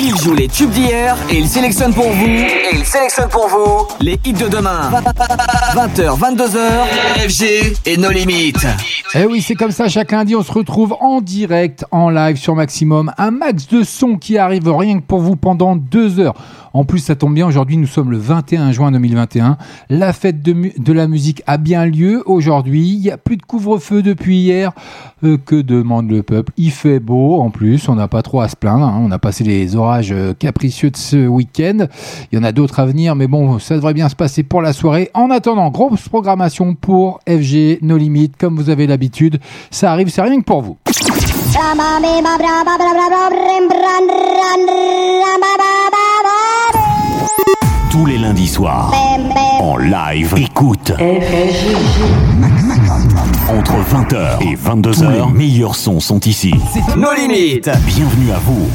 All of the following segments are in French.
Il joue les tubes d'hier et il sélectionne pour vous. Et il sélectionne pour vous les hits de demain. 20h, 22h, FG et nos limites. Eh oui, c'est comme ça, chaque lundi, on se retrouve en direct, en live sur Maximum. Un max de son qui arrive rien que pour vous pendant deux heures. En plus, ça tombe bien, aujourd'hui, nous sommes le 21 juin 2021. La fête de, la musique a bien lieu aujourd'hui. Il n'y a plus de couvre-feu depuis hier. Euh, que demande le peuple? Il fait beau, en plus, on n'a pas trop à se plaindre. Hein. On a passé les orages euh, capricieux de ce week-end. Il y en a d'autres à venir, mais bon, ça devrait bien se passer pour la soirée. En attendant, grosse programmation pour FG, nos limites, comme vous avez l'habitude. Ça arrive, c'est rien que pour vous. Tous les lundis soirs, en live, écoute. Entre 20h et 22h, les meilleurs sons sont ici. Nos limites. Bienvenue à vous.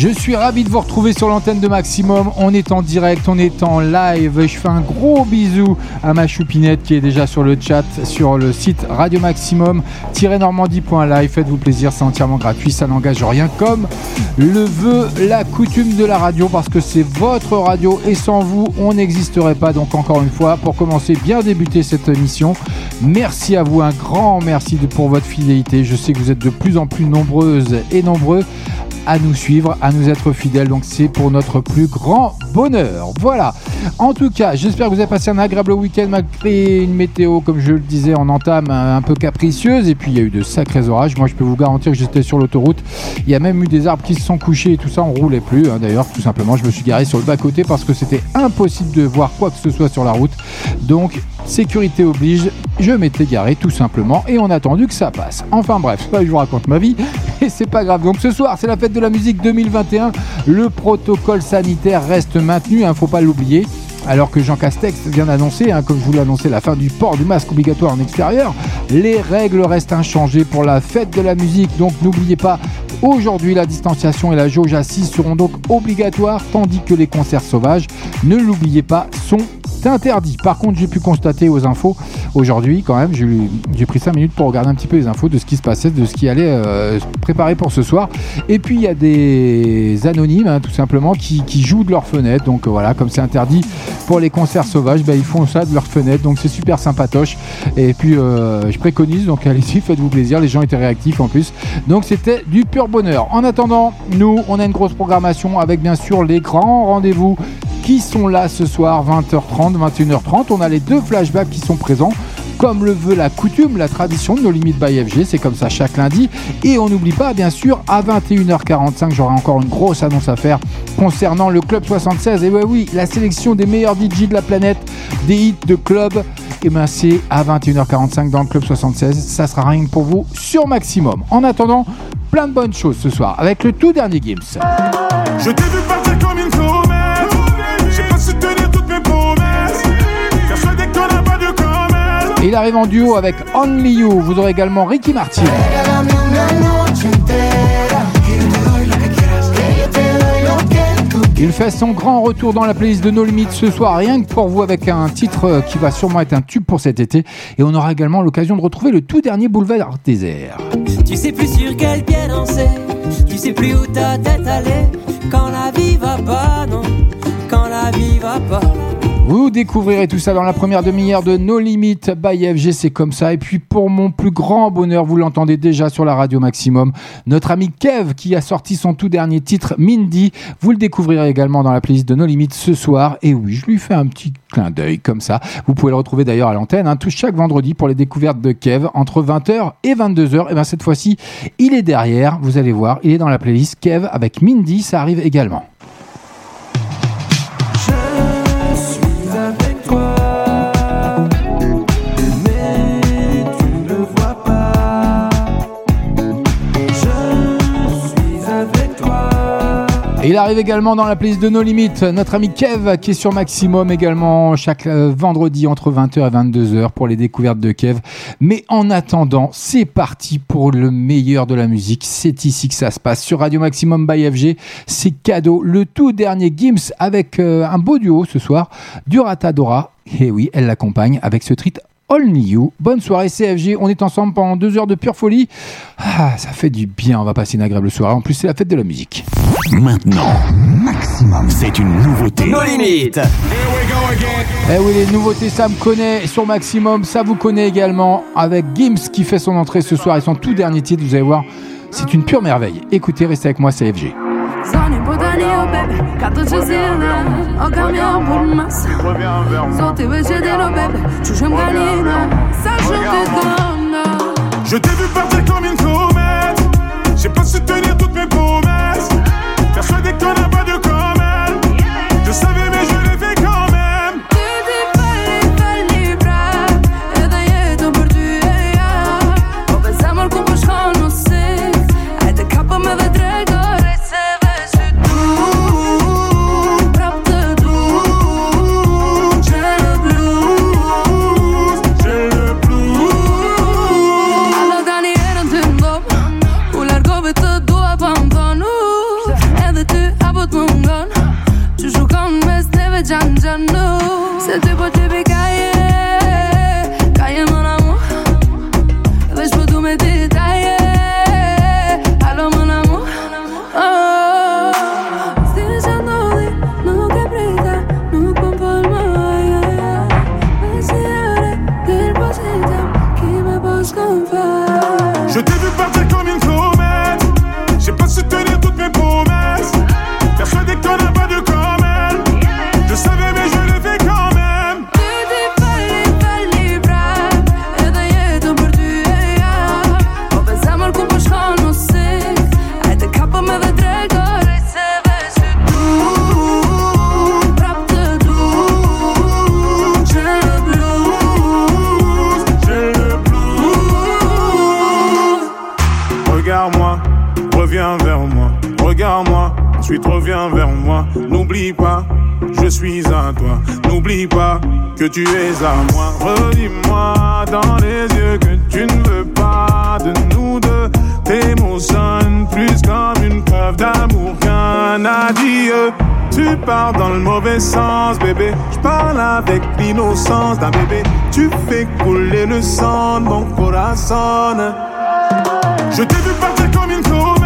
Je suis ravi de vous retrouver sur l'antenne de Maximum. On est en direct, on est en live. Je fais un gros bisou à ma choupinette qui est déjà sur le chat sur le site Radio Maximum-normandie.live. Faites-vous plaisir, c'est entièrement gratuit, ça n'engage rien comme le veut la coutume de la radio parce que c'est votre radio et sans vous, on n'existerait pas. Donc encore une fois, pour commencer, bien débuter cette émission, merci à vous, un grand merci pour votre fidélité. Je sais que vous êtes de plus en plus nombreuses et nombreux à nous suivre, à nous être fidèles. Donc c'est pour notre plus grand bonheur. Voilà. En tout cas, j'espère que vous avez passé un agréable week-end malgré une météo, comme je le disais en entame, un peu capricieuse. Et puis il y a eu de sacrés orages. Moi, je peux vous garantir que j'étais sur l'autoroute. Il y a même eu des arbres qui se sont couchés et tout ça. On roulait plus. Hein. D'ailleurs, tout simplement, je me suis garé sur le bas-côté parce que c'était impossible de voir quoi que ce soit sur la route. Donc, sécurité oblige, je m'étais garé tout simplement et on a attendu que ça passe. Enfin bref, je vous raconte ma vie et c'est pas grave. Donc ce soir, c'est la fête de la musique 2021. Le protocole sanitaire reste maintenu, il hein, ne faut pas l'oublier. Alors que Jean Castex vient d'annoncer, hein, comme je vous l'ai annoncé, la fin du port du masque obligatoire en extérieur, les règles restent inchangées pour la fête de la musique. Donc n'oubliez pas, aujourd'hui la distanciation et la jauge assise seront donc obligatoires, tandis que les concerts sauvages, ne l'oubliez pas, sont c'est interdit. Par contre, j'ai pu constater aux infos aujourd'hui, quand même, j'ai pris 5 minutes pour regarder un petit peu les infos de ce qui se passait, de ce qui allait euh, préparer pour ce soir. Et puis, il y a des anonymes, hein, tout simplement, qui, jouent de leur fenêtre. Donc voilà, comme c'est interdit pour les concerts sauvages, ben, ils font ça de leur fenêtre. Donc c'est super sympatoche. Et puis, euh, je préconise, donc allez-y, faites-vous plaisir. Les gens étaient réactifs en plus. Donc c'était du pur bonheur. En attendant, nous, on a une grosse programmation avec bien sûr les grands rendez-vous qui sont là ce soir, 20h30, 21h30. On a les deux flashbacks qui sont présents comme le veut la coutume, la tradition de nos limites by FG, c'est comme ça chaque lundi. Et on n'oublie pas, bien sûr, à 21h45, j'aurai encore une grosse annonce à faire concernant le Club 76. Et ouais, oui, la sélection des meilleurs DJ de la planète, des hits de club. Et ben c'est à 21h45 dans le Club 76. Ça sera rien pour vous sur Maximum. En attendant, plein de bonnes choses ce soir avec le tout dernier Gims. Je t'ai vu partir comme une il arrive en duo avec Only You. Vous aurez également Ricky Martin. Il fait son grand retour dans la playlist de No Limites ce soir, rien que pour vous, avec un titre qui va sûrement être un tube pour cet été. Et on aura également l'occasion de retrouver le tout dernier boulevard désert. Tu sais plus sur tu sais plus où ta tête aller, quand la vie va pas, non, quand la vie va pas. Vous découvrirez tout ça dans la première demi-heure de No Limit by FG, c'est comme ça. Et puis pour mon plus grand bonheur, vous l'entendez déjà sur la radio Maximum, notre ami Kev qui a sorti son tout dernier titre Mindy, vous le découvrirez également dans la playlist de No Limit ce soir. Et oui, je lui fais un petit clin d'œil comme ça. Vous pouvez le retrouver d'ailleurs à l'antenne, hein, tout chaque vendredi pour les découvertes de Kev entre 20h et 22h. Et bien cette fois-ci, il est derrière, vous allez voir, il est dans la playlist Kev avec Mindy, ça arrive également. Il arrive également dans la playlist de nos limites, notre ami Kev qui est sur Maximum également chaque euh, vendredi entre 20h et 22h pour les découvertes de Kev. Mais en attendant, c'est parti pour le meilleur de la musique. C'est ici que ça se passe sur Radio Maximum by FG. C'est cadeau. Le tout dernier Gims avec euh, un beau duo ce soir, Duratadora. Et oui, elle l'accompagne avec ce, Only You. Bonne soirée CFG, on est ensemble pendant deux heures de pure folie. Ah, ça fait du bien, on va passer une agréable soirée. En plus, c'est la fête de la musique. Maintenant, maximum, c'est une nouveauté. Nos limites. Eh oui, les nouveautés, ça me connaît sur Maximum, ça vous connaît également avec Gims qui fait son entrée ce soir et son tout dernier titre, vous allez voir, c'est une pure merveille. Écoutez, restez avec moi, CFG. Zoni budani o bebe, kato që zile O kam jo për mas Zoti veç e delo bebe Qushëm ganina Sa shumë të dona Je t'ai vu partir comme une comète. 在最怕。Ensuite reviens vers moi. N'oublie pas, je suis à toi. N'oublie pas que tu es à moi. Redis-moi dans les yeux que tu ne veux pas de nous deux. Tes mots sonnent plus comme une preuve d'amour qu'un adieu. Tu pars dans le mauvais sens, bébé. Je parle avec l'innocence d'un bébé. Tu fais couler le sang de mon corazon. Je t'ai vu partir comme une comète.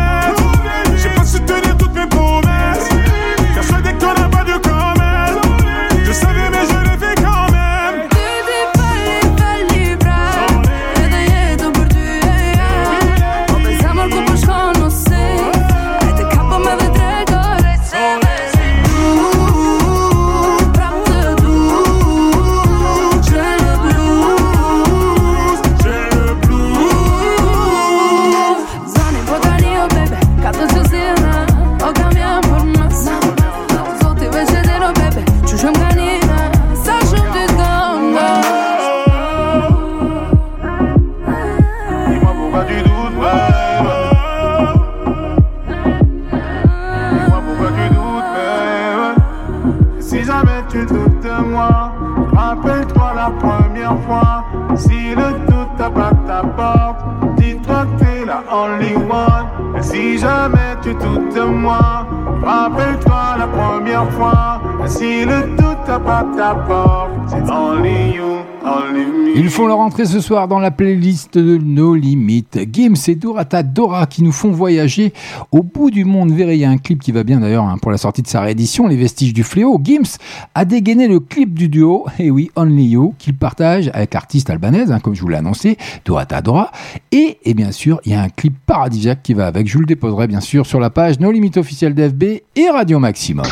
Ce soir dans la playlist de nos limites. Gims et Dorata Dora qui nous font voyager au bout du monde. Verrez, il y a un clip qui va bien d'ailleurs hein, pour la sortie de sa réédition, Les Vestiges du Fléau. Gims a dégainé le clip du duo, et oui, Only You, qu'il partage avec l'artiste albanaise, hein, comme je vous l'ai annoncé, Dorata Dora. Et, et bien sûr, il y a un clip paradisiaque qui va avec. Je vous le déposerai bien sûr sur la page Nos Limites officielles d'FB et Radio Maximum.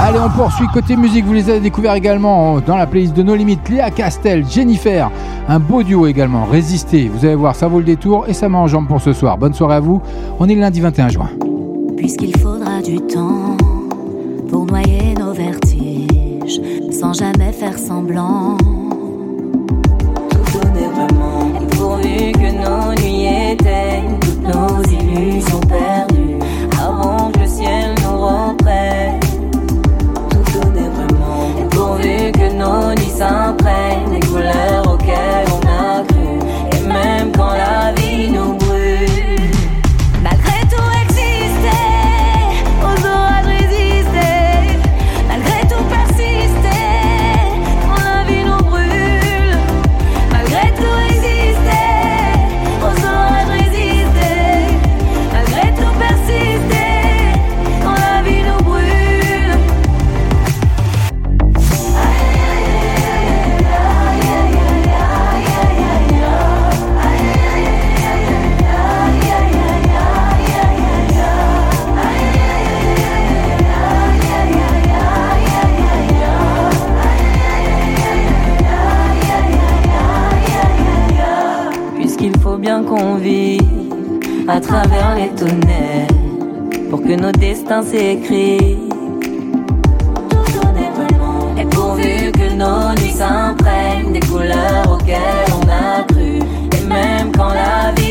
Allez, on poursuit côté musique. Vous les avez découverts également dans la playlist de nos limites. Léa Castel, Jennifer, un beau duo également. Résistez, vous allez voir, ça vaut le détour et ça met en jambe pour ce soir. Bonne soirée à vous. On est le lundi 21 juin. Puisqu'il faudra du temps pour noyer nos vertiges, sans jamais faire semblant. Tout donner vraiment, pourvu que nos nuits éteignent toutes nos illusions à travers les tunnels pour que nos destins s'écrivent. Et pourvu que nos nuits s'imprègnent des couleurs auxquelles on a cru, et même quand la vie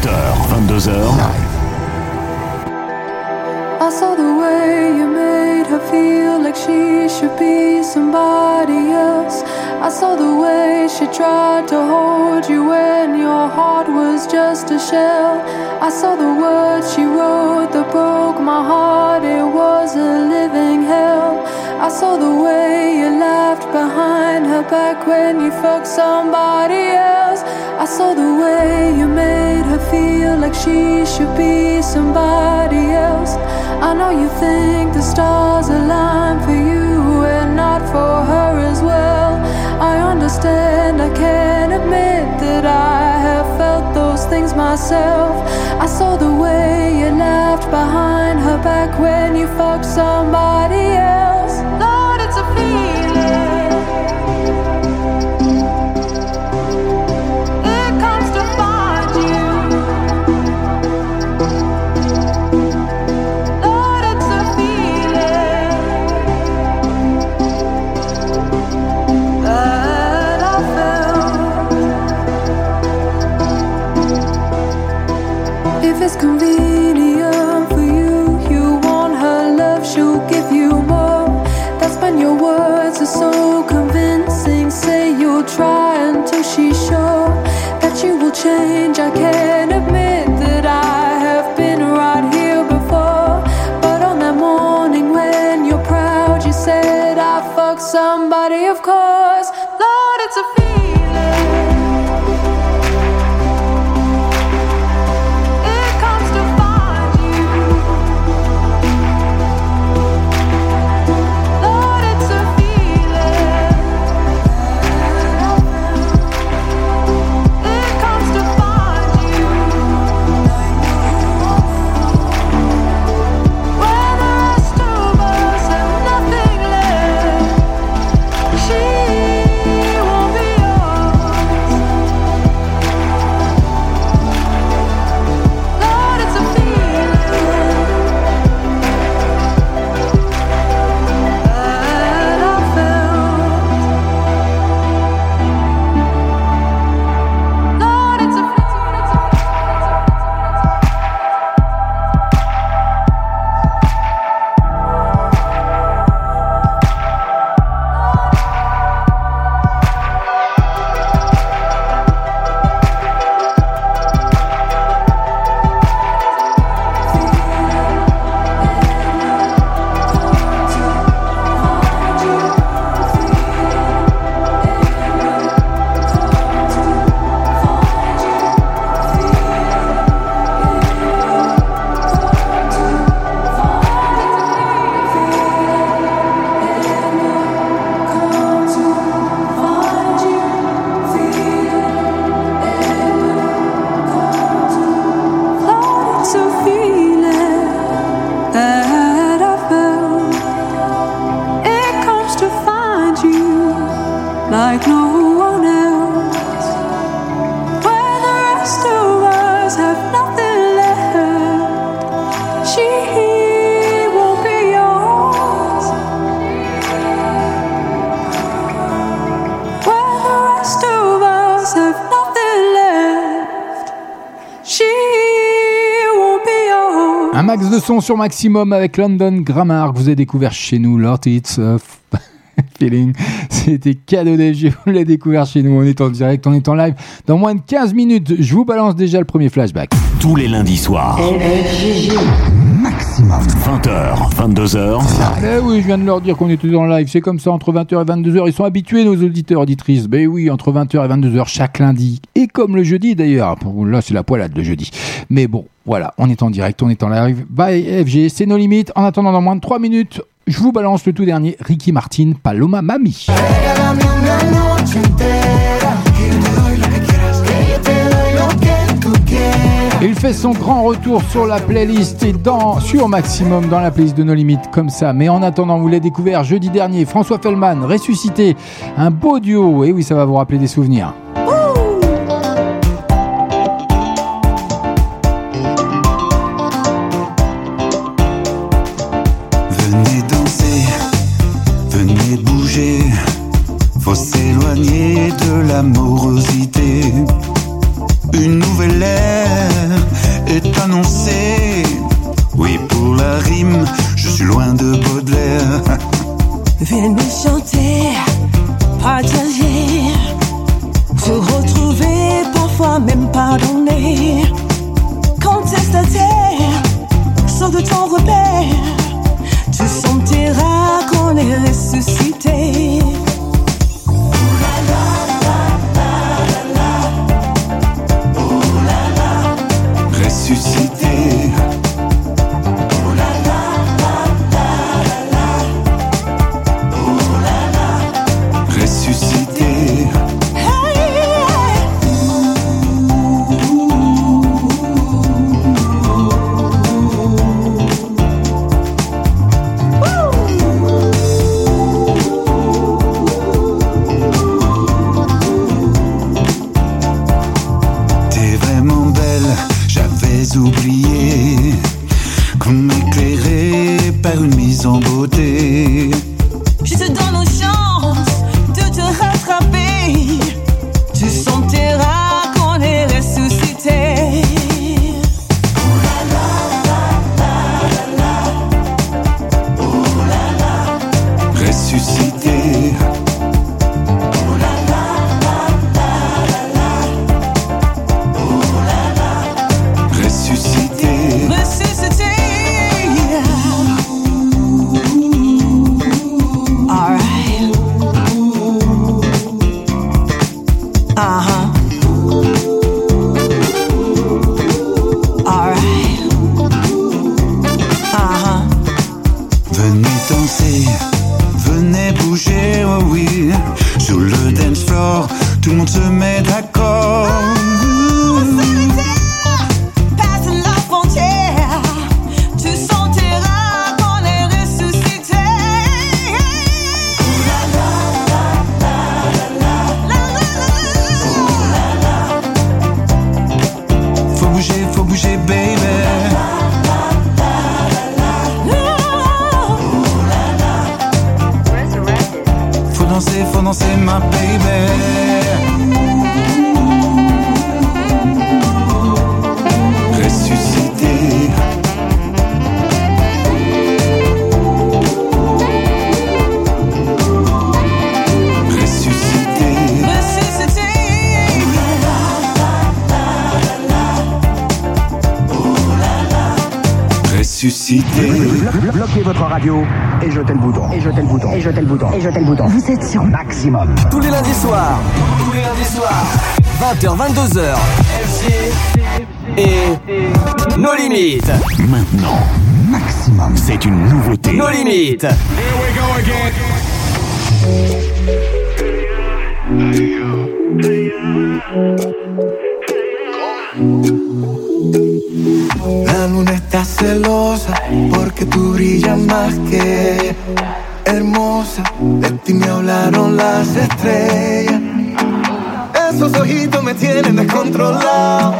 20h, 22h. I saw the way you made her feel like she should be somebody else. I saw the way she tried to hold you when your heart was just a shell. I saw the words she wrote that broke my heart. It was a living hell. I saw the way you laughed behind her back when you fucked somebody else. Saw the way you made her feel like she should be somebody else. I know you think the stars align for you and not for her as well. I understand, I can't admit that I have felt those things myself. I saw the way you laughed behind her back when you fucked somebody else. Son sur maximum avec London Grammar que vous avez découvert chez nous, Lord It's of Feeling. C'était cadeau d'FG, vous l'avez découvert chez nous. On est en direct, on est en live. Dans moins de 15 minutes, je vous balance déjà le premier flashback. Tous les lundis soirs. Maximum. 20h, 22h. Eh oui, je viens de leur dire qu'on était en live. C'est comme ça, entre 20h et 22h. Ils sont habitués, nos auditeurs, auditrices. Ben oui, entre 20h et 22h chaque lundi. Et comme le jeudi d'ailleurs. Là, c'est la poilade le jeudi. Mais bon, voilà, on est en direct, on est en live. Bye FG, c'est nos limites. En attendant, dans moins de 3 minutes, je vous balance le tout dernier. Ricky Martin, Paloma Mami. Il fait son grand retour sur la playlist et dans, sur Maximum dans la playlist de nos limites comme ça. Mais en attendant, vous l'avez découvert jeudi dernier, François Fellman, ressuscité, un beau duo. Et oui, ça va vous rappeler des souvenirs. Ressuscité. Sur maximum. Tous les lundis soirs. Tous les lundis soirs. 20h, 22h. FG et nos limites. Maintenant, Maximum, c'est une nouveauté. Nos limites. La luna está celosa porque tú brillas más que estrellas. Esos ojitos me tienen descontrolado.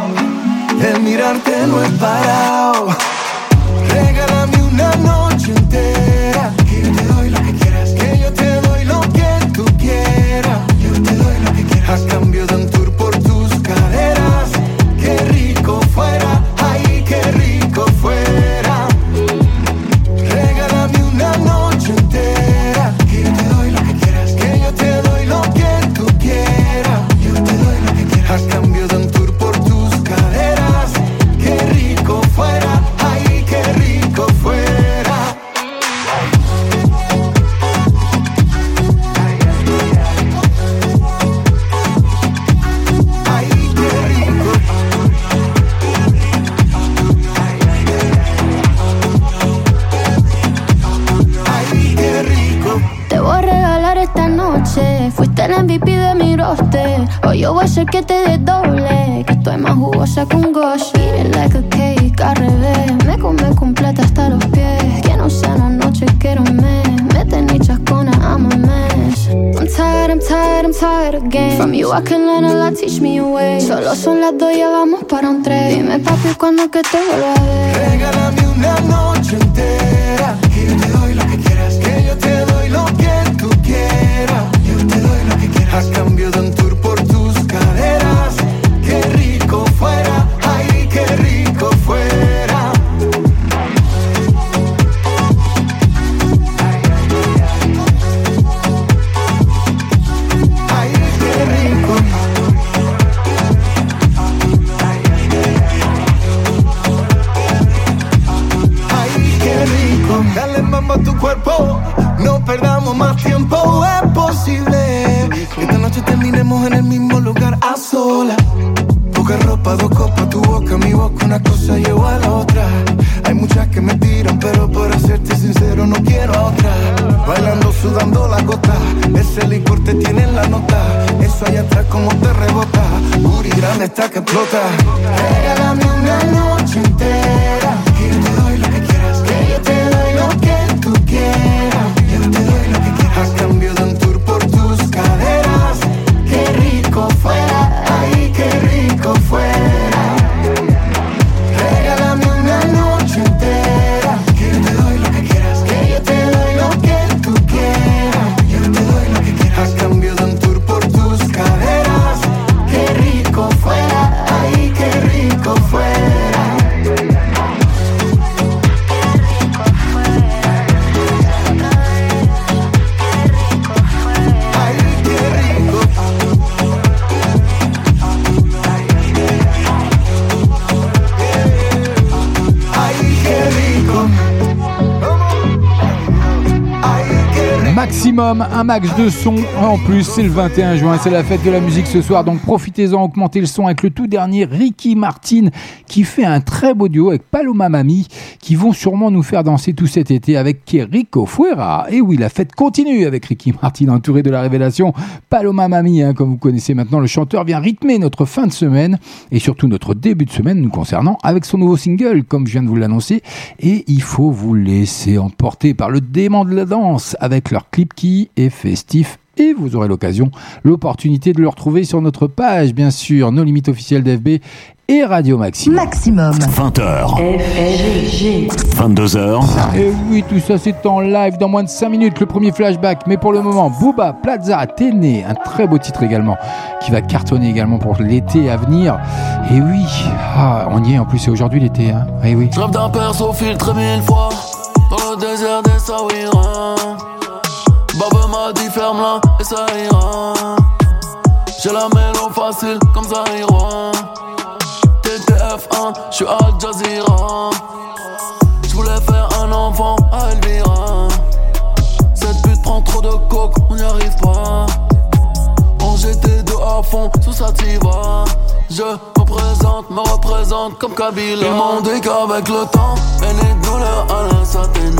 El mirarte no es parado. O yo voy a ser que te dé doble. Que estoy más jugosa que un gosh. Like a cake, al revés. Me come completa hasta los pies. Que no sea una noche, quiero un mes. Mete ni chascona, I'm a mess. I'm tired, I'm tired, I'm tired again. From you I can learn a lot, teach me a way. Solo son las dos, ya vamos para un tres. Dime papi, cuando que te vuelva a ver. Regálame una noche entera. Un max de son. En plus, c'est le 21 juin, c'est la fête de la musique ce soir. Donc profitez-en, augmentez le son avec le tout dernier Ricky Martin qui fait un très beau duo avec Paloma Mami qui vont sûrement nous faire danser tout cet été avec Rico Fuera. Et oui, la fête continue avec Ricky Martin entouré de la révélation Paloma Mami. hein, comme vous connaissez maintenant, le chanteur vient rythmer notre fin de semaine et surtout notre début de semaine nous concernant avec son nouveau single, comme je viens de vous l'annoncer. Et il faut vous laisser emporter par le dément de la danse avec leur clip qui est festif et vous aurez l'occasion, l'opportunité de le retrouver sur notre page, bien sûr, nos limites officielles d'FB et Radio Maximum. Maximum. 20h. 22h. Et oui, tout ça c'est en live dans moins de 5 minutes, le premier flashback. Mais pour le moment, Booba Plaza Téné, un très beau titre également, qui va cartonner également pour l'été à venir. Et oui, ah, on y est en plus, c'est aujourd'hui l'été. Hein. Et oui. Je rêve d'un perso filtré mille fois Dans le désert des Saouira Baba m'a dit ferme-la et ça ira J'ai la mélo facile comme Zahira TTF1, j'suis à Jazeera. J'voulais faire un enfant à Elvira. Cette pute prend trop de coke, on n'y arrive pas. On GT2 à fond, sous sativa. Je me présente, me représente comme Kabila. Ils m'ont dit qu'avec le temps, et les douleurs s'atténuer Mm.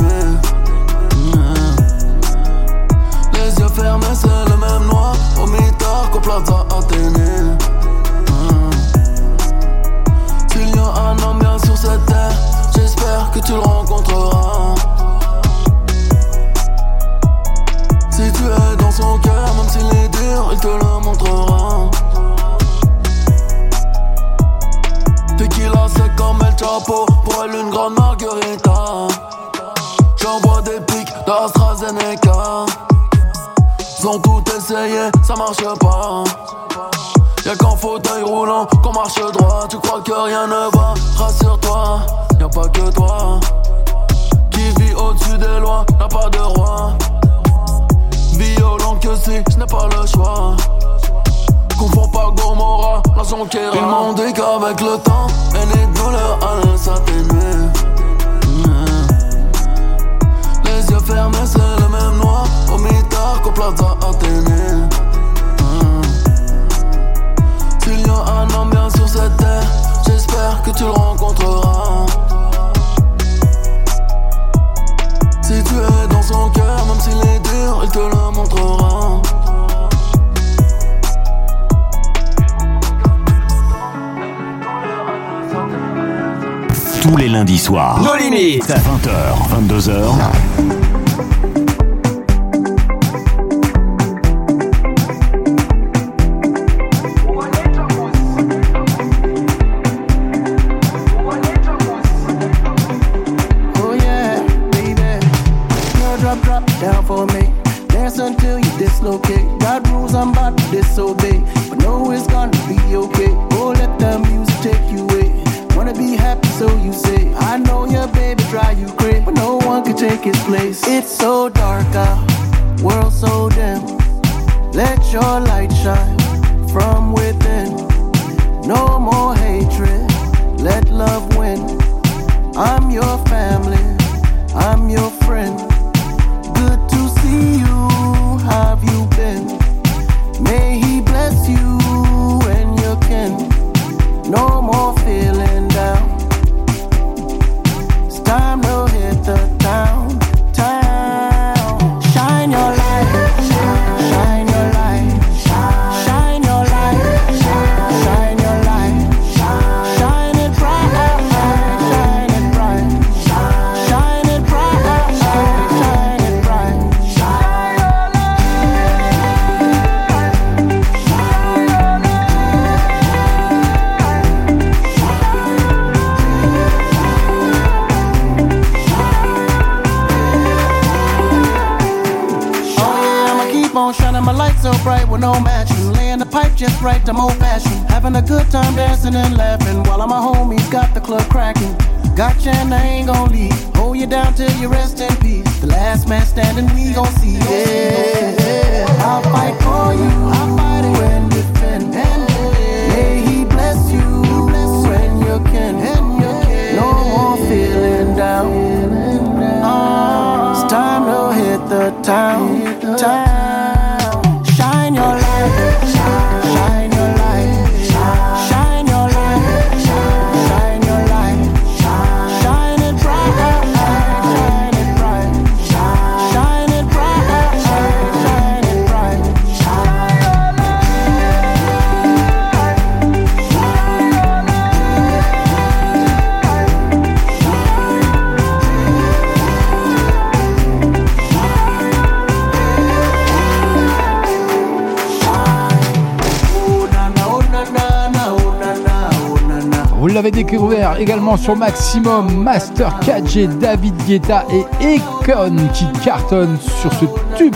avez découvert également sur Maximum Master KG, David Guetta et Econ qui cartonnent sur ce tube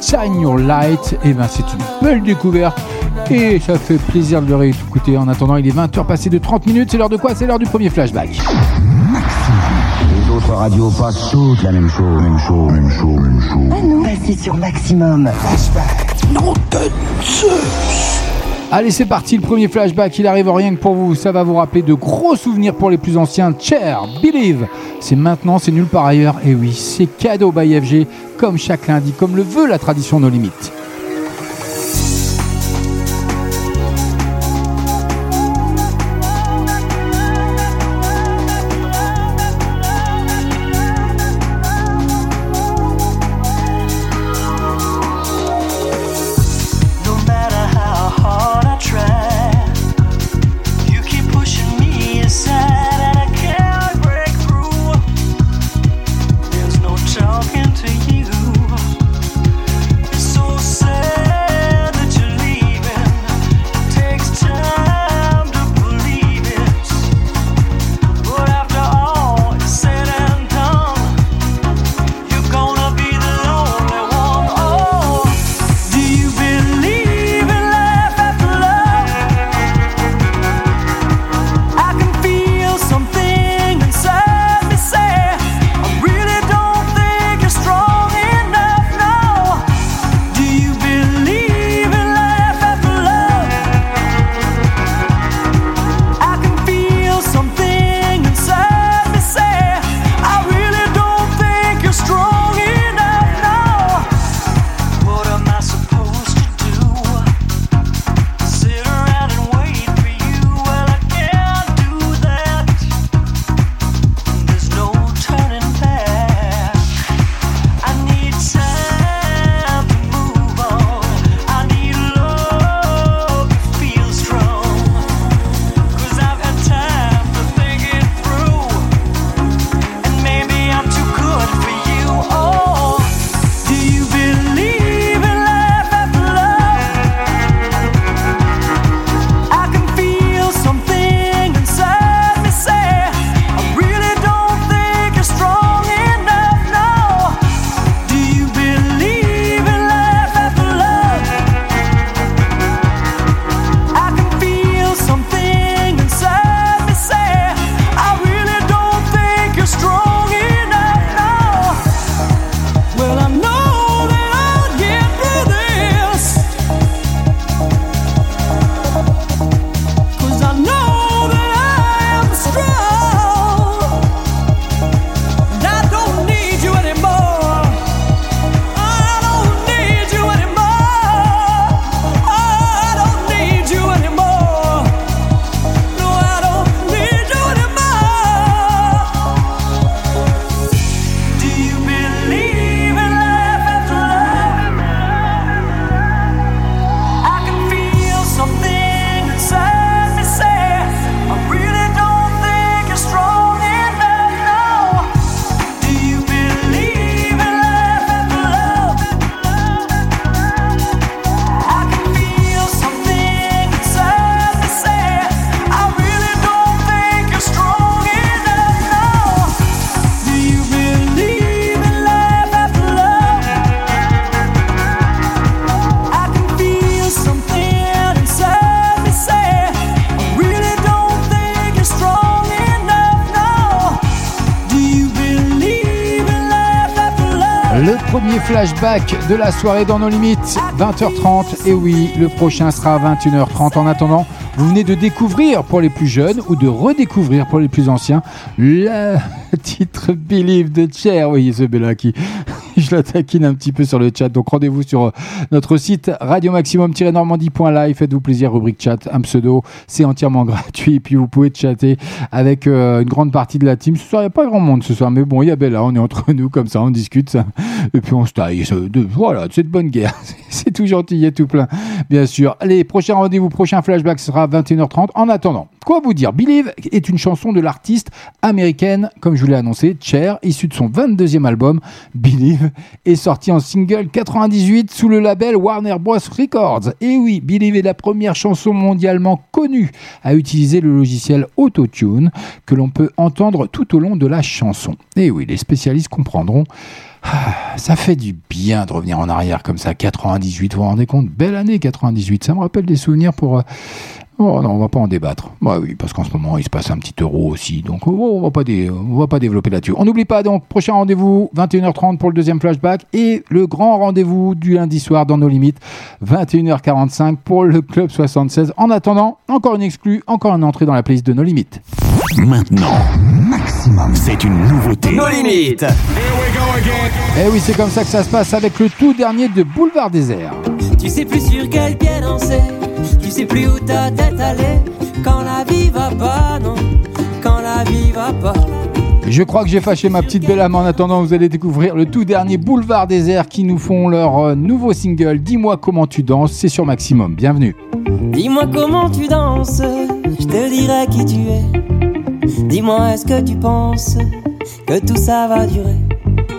Shine Your Light. Et ben c'est une belle découverte et ça fait plaisir de le réécouter. En attendant, il est 20h passé de 30 minutes. C'est l'heure de quoi? C'est l'heure du premier flashback. Les autres radios passent toutes la même chose, même chose, même chose, même chose. Ah non, passez sur Maximum. Flashback. Non de Zeus. Allez, c'est parti, le premier flashback, il arrive rien que pour vous. Ça va vous rappeler de gros souvenirs pour les plus anciens. Cher, Believe, c'est maintenant, c'est nulle part ailleurs. Et oui, c'est cadeau by FG, comme chaque lundi, comme le veut la tradition nos Limites. Flashback de la soirée dans nos limites, 20h30. Et oui, le prochain sera à 21h30. En attendant, vous venez de découvrir pour les plus jeunes ou de redécouvrir pour les plus anciens le titre Believe de Cher. Oui, Isabella qui je la taquine un petit peu sur le chat. Donc rendez-vous sur euh, notre site radio maximum-normandie.live. Faites-vous plaisir, rubrique chat, un pseudo, c'est entièrement gratuit. Et puis vous pouvez chatter avec euh, une grande partie de la team. Ce soir, il n'y a pas grand monde ce soir, mais bon, il y a Bella, on est entre nous comme ça, on discute. Et puis on se taille. euh, Voilà, c'est de bonne guerre. C'est tout gentil, il y a tout plein, bien sûr. Allez, prochain rendez-vous, prochain flashback sera à 21h30. En attendant, quoi vous dire? Believe est une chanson de l'artiste américaine, comme je vous l'ai annoncé, Cher, issue de son 22e album, Believe, est sorti en single 98 sous le label Warner Bros. Records. Et oui, Believe est la première chanson mondialement connue à utiliser le logiciel Autotune que l'on peut entendre tout au long de la chanson. Et oui, les spécialistes comprendront. Ah, Ça fait du bien de revenir en arrière comme ça, 98, vous vous rendez compte? Belle année 98, ça me rappelle des souvenirs pour... Oh non, on va pas en débattre. Bah oui, parce qu'en ce moment, il se passe un petit euro aussi, donc oh, on va pas, dé- on va pas développer là-dessus. On n'oublie pas donc, prochain rendez-vous, 21h30 pour le deuxième flashback, et le grand rendez-vous du lundi soir dans nos limites, 21h45 pour le Club 76. En attendant, encore une exclue, encore une entrée dans la playlist de nos limites. Maintenant, maximum, c'est une nouveauté. Nos limites. Eh oui, c'est comme ça que ça se passe avec le tout dernier de Boulevard Désert. Tu sais plus sur quel pied danser, tu sais plus où ta tête allait. Quand la vie va pas, non, quand la vie va pas. Je crois que j'ai fâché ma petite belle âme. En attendant, vous allez découvrir le tout dernier Boulevard Désert qui nous font leur euh, nouveau single Dis-moi comment tu danses. C'est sur Maximum. Bienvenue. Dis-moi comment tu danses, je te dirai qui tu es. Dis-moi est-ce que tu penses que tout ça va durer?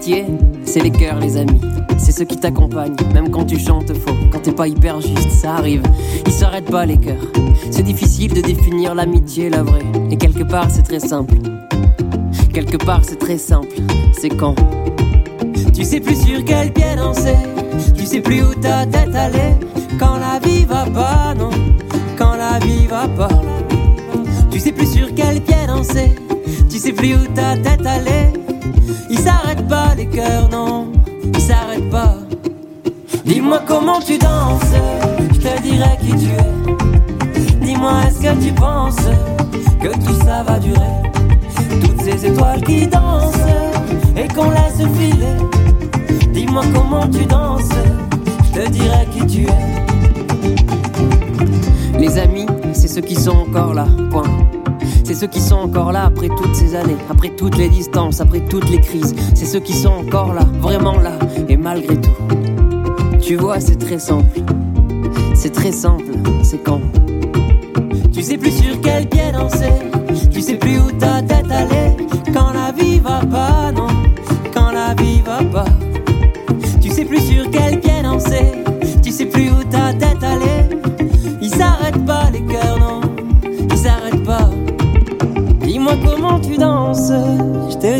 C'est les cœurs, les amis. C'est ceux qui t'accompagnent, même quand tu chantes faux. Quand t'es pas hyper juste, ça arrive. Ils s'arrêtent pas, les cœurs. C'est difficile de définir l'amitié, la vraie. Et quelque part, c'est très simple. Quelque part, c'est très simple. C'est quand tu sais plus sur quel pied danser, tu sais plus où ta tête allait. Quand la vie va pas, non, quand la vie va pas. Tu sais plus sur quel pied danser, tu sais plus où ta tête allait. Ils s'arrêtent pas les cœurs, non, ils s'arrêtent pas. Dis-moi comment tu danses, je te dirai qui tu es. Dis-moi est-ce que tu penses que tout ça va durer? Toutes ces étoiles qui dansent et qu'on laisse filer. Dis-moi comment tu danses, je te dirai qui tu es. Les amis, c'est ceux qui sont encore là, point. C'est ceux qui sont encore là après toutes ces années, après toutes les distances, après toutes les crises. C'est ceux qui sont encore là, vraiment là, et malgré tout. Tu vois, c'est très simple. C'est très simple, c'est quand tu sais plus sur quel pied danser, tu sais plus où ta tête allait. Quand la vie va pas,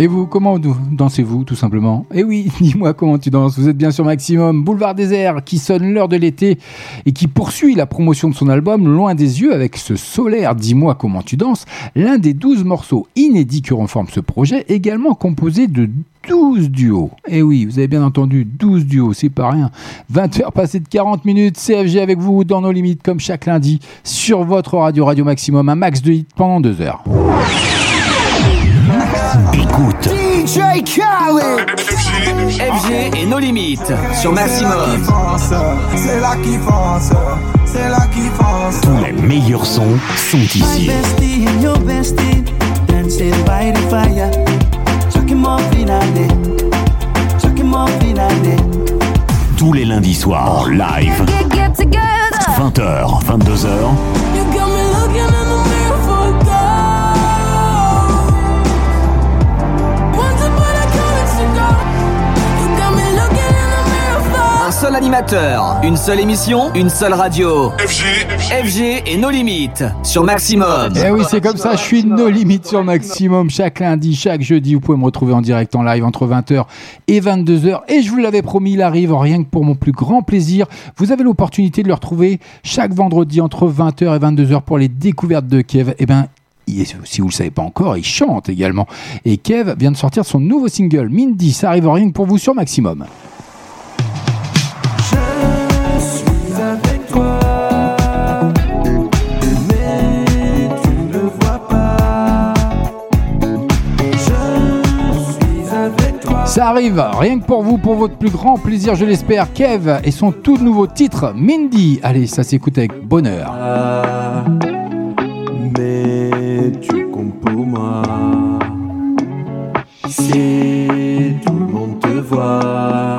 Et vous, comment dansez-vous, tout simplement? Eh oui, dis-moi comment tu danses. Vous êtes bien sur Maximum, Boulevard Désert, qui sonne l'heure de l'été et qui poursuit la promotion de son album Loin des yeux avec ce solaire Dis-moi comment tu danses, l'un des 12 morceaux inédits que renforme ce projet, également composé de 12 duos. Et oui, vous avez bien entendu, 12 duos, c'est pas rien. 20 heures passées de 40 minutes, CFG avec vous dans nos limites, comme chaque lundi, sur votre radio Radio Maximum, un max de hits pendant deux heures. Écoute. DJ Khaled FG et nos limites sur Maximum. C'est là qui fonce, c'est là qui fonce. Tous les meilleurs sons sont My ici. bestie and your bestie dancing by the fire. Day. Tous les lundis soirs en live. Get, get together. 20h, 22h. Seul animateur, une seule émission, une seule radio. FG, FG et nos limites sur Maximum. Eh oui, c'est comme ça, je suis nos limites sur maximum chaque lundi, chaque jeudi. Vous pouvez me retrouver en direct en live entre 20h et 22h. Et je vous l'avais promis, il arrive rien que pour mon plus grand plaisir. Vous avez l'opportunité de le retrouver chaque vendredi entre 20h et 22h pour les découvertes de Kev. Eh ben, si vous le savez pas encore, il chante également. Et Kev vient de sortir son nouveau single, Mindy. Ça arrive rien que pour vous sur Maximum. Ça arrive rien que pour vous, pour votre plus grand plaisir, je l'espère. Kev et son tout nouveau titre, Mindy. Allez, ça s'écoute avec bonheur. Mais tu comptes pour moi. Si tout le monde te voit,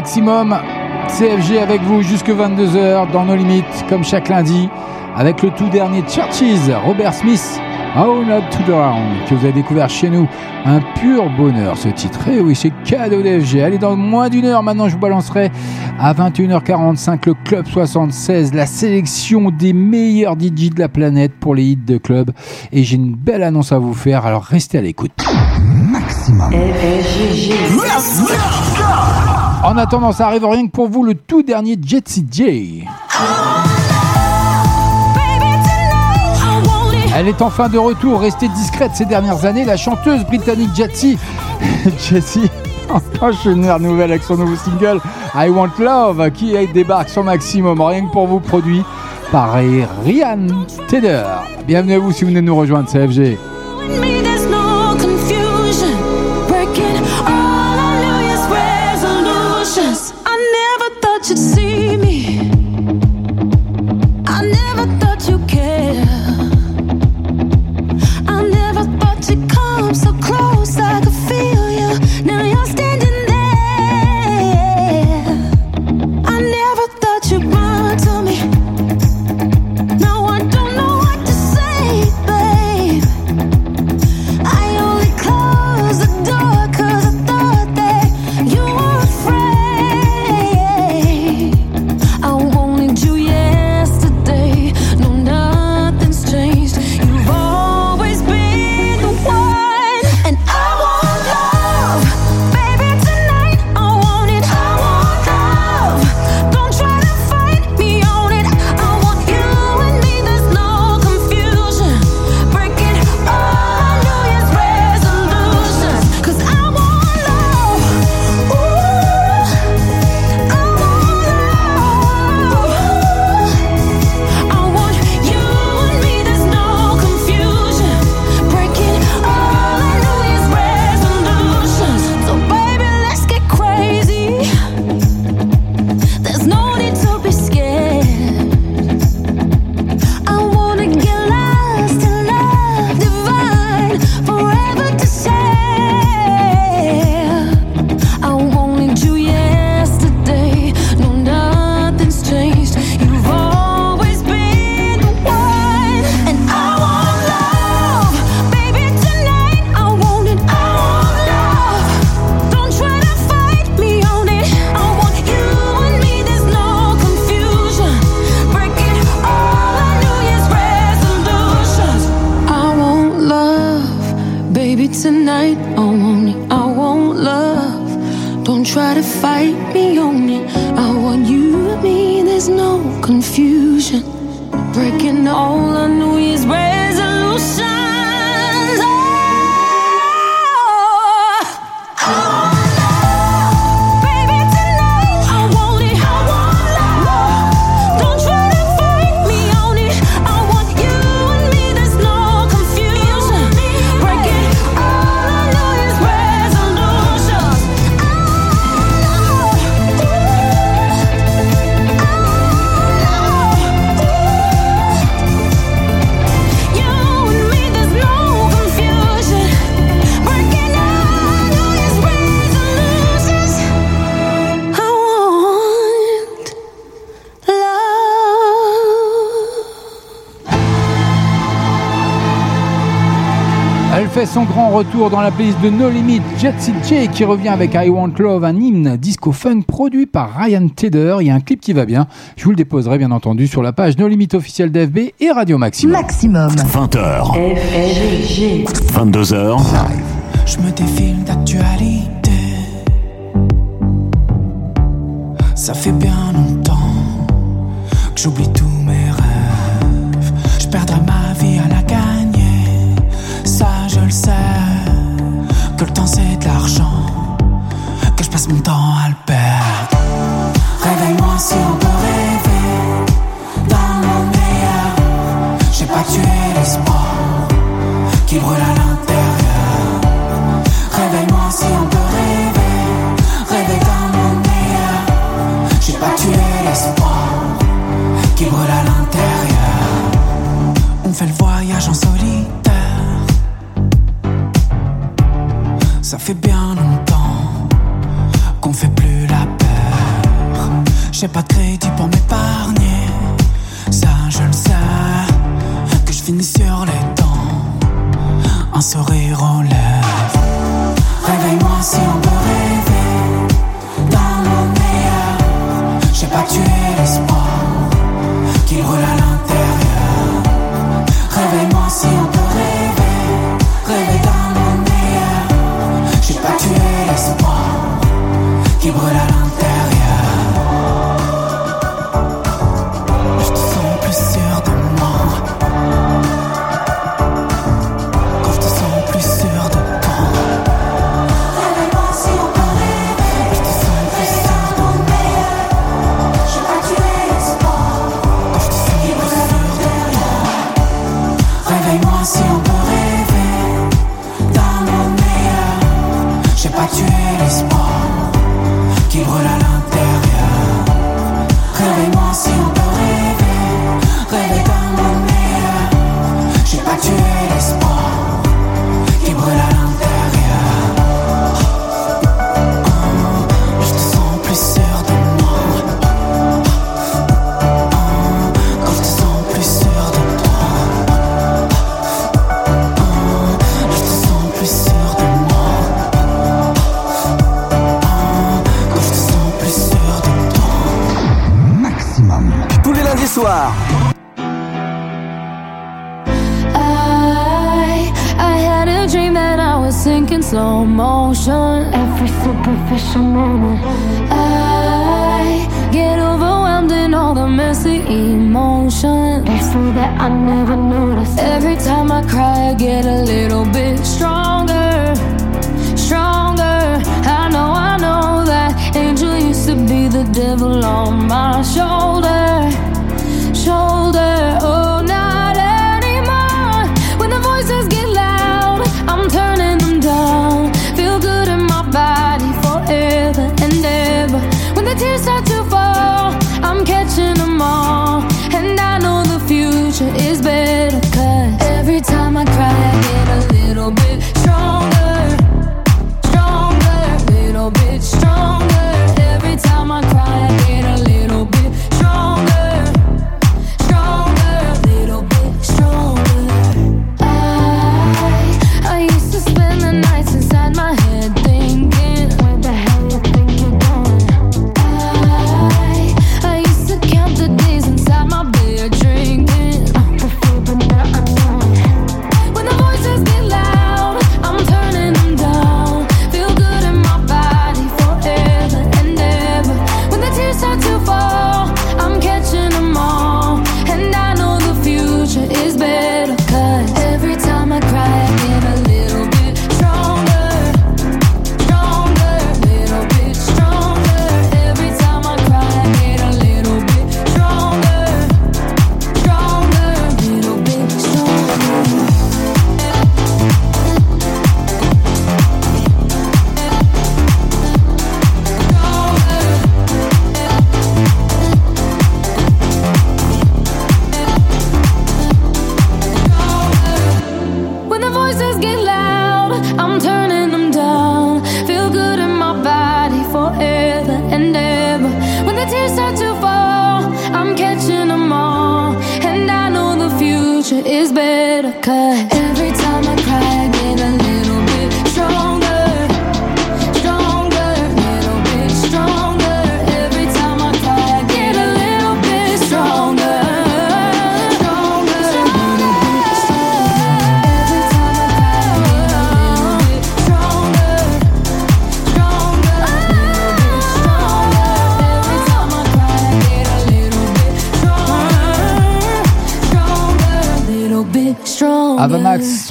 Maximum CFG avec vous jusque 22h dans nos limites, comme chaque lundi, avec le tout dernier Churches, Robert Smith, How Not to Drown, que vous avez découvert chez nous. Un pur bonheur ce titre. Et oui, c'est cadeau d'FG. Allez, dans moins d'une heure, maintenant, je vous balancerai à 21h45 le Club 76, la sélection des meilleurs DJ de la planète pour les hits de club. Et j'ai une belle annonce à vous faire, alors restez à l'écoute. Maximum. En attendant, ça arrive rien que pour vous, le tout dernier Jet J. Elle est enfin de retour, restée discrète ces dernières années, la chanteuse britannique Jessie. Jessie une nouvelle avec son nouveau single I Want Love qui débarque sur Maximum, rien que pour vous, produit par Ryan Tedder. Bienvenue à vous si vous venez nous rejoindre, CFG. Fait son grand retour dans la playlist de No Limit, Jet J qui revient avec I Want Love, un hymne disco funk produit par Ryan Tedder. Il y a un clip qui va bien. Je vous le déposerai bien entendu sur la page No Limit officielle d'FB et Radio Maximum. Maximum. 20h. 22h. Je me défile d'actualité. Ça fait bien longtemps que j'oublie tous le perdre. Réveille-moi si on J'ai pas de crédit pour m'épargner. Ça, je le sais. Que je finis sur les dents. Un sourire aux lèvres. Réveille-moi si on peut motion. Every superficial moment. I get overwhelmed in all the messy emotions. It's so that I never notice. Every time I cry, I get a little bit stronger, stronger. I know, I know that angel used to be the devil on my shoulder.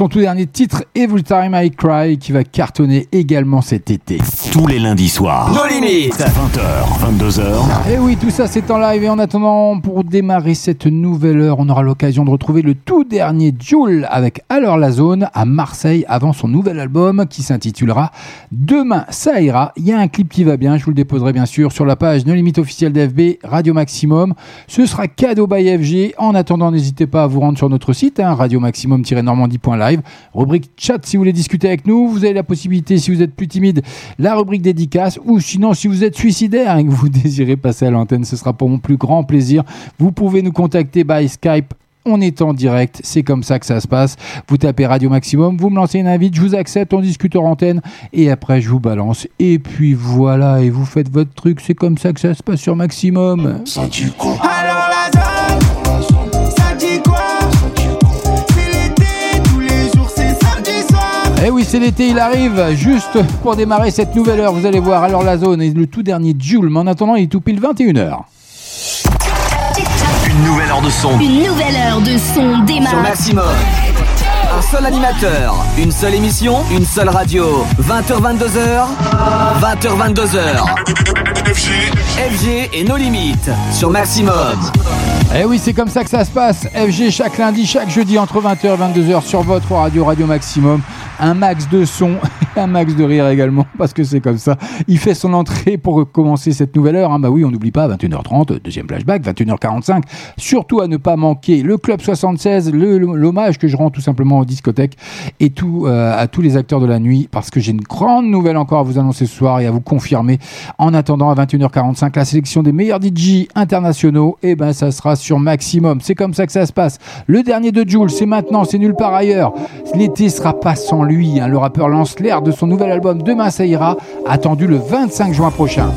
Tout dernier titre, Every Time I Cry, qui va cartonner également cet été. Tous les lundis soirs. Nos limites. 20h, 22h. Et oui, tout ça c'est en live et en attendant, pour démarrer cette nouvelle heure, on aura l'occasion de retrouver le tout dernier Joule avec Alors la Zone à Marseille avant son nouvel album qui s'intitulera Demain ça ira. Il y a un clip qui va bien, je vous le déposerai bien sûr sur la page No Limite officielle d'FB Radio Maximum. Ce sera cadeau by FG. En attendant, n'hésitez pas à vous rendre sur notre site, hein, radiomaximum-fr radio-normandie.live. Rubrique chat si vous voulez discuter avec nous. Vous avez la possibilité, si vous êtes plus timide, la rubrique dédicace. Ou sinon, si vous êtes suicidaire et que vous désirez passer à l'antenne, ce sera pour mon plus grand plaisir. Vous pouvez nous contacter by Skype. On est en direct, c'est comme ça que ça se passe. Vous tapez Radio Maximum, vous me lancez une invite, je vous accepte, on discute en antenne et après je vous balance. Et puis voilà, et vous faites votre truc, c'est comme ça que ça se passe sur Maximum. Ça dit quoi Alors la zone, ça dit quoi C'est l'été, tous les jours c'est samedi soir. Eh oui, c'est l'été, il arrive, juste pour démarrer cette nouvelle heure, vous allez voir. Alors la zone est le tout dernier Joule, mais en attendant, il est tout pile 21h. Une nouvelle heure de son. Une nouvelle heure de son démarre. Sur Maximum. Un seul animateur, une seule émission, une seule radio. 20h 22h, 20h 22h. FG et nos limites sur Maximum. Eh oui, c'est comme ça que ça se passe. FG chaque lundi, chaque jeudi entre 20h et 22h sur votre radio Radio Maximum. Un max de son, un max de rire également, parce que c'est comme ça. Il fait son entrée pour commencer cette nouvelle heure. hein. Bah oui, on n'oublie pas, 21h30, deuxième flashback, 21h45. Surtout à ne pas manquer le Club 76, le- l'hommage que je rends tout simplement aux discothèques et tout, euh, à tous les acteurs de la nuit, parce que j'ai une grande nouvelle encore à vous annoncer ce soir et à vous confirmer. En attendant, à 21h45, la sélection des meilleurs DJ internationaux, et ben ça sera sur Maximum. C'est comme ça que ça se passe. Le dernier de Jules, c'est maintenant, c'est nulle part ailleurs. L'été sera pas sans lui. hein. Le rappeur lance l'air de son nouvel album Demain ça ira, attendu le 25 juin prochain.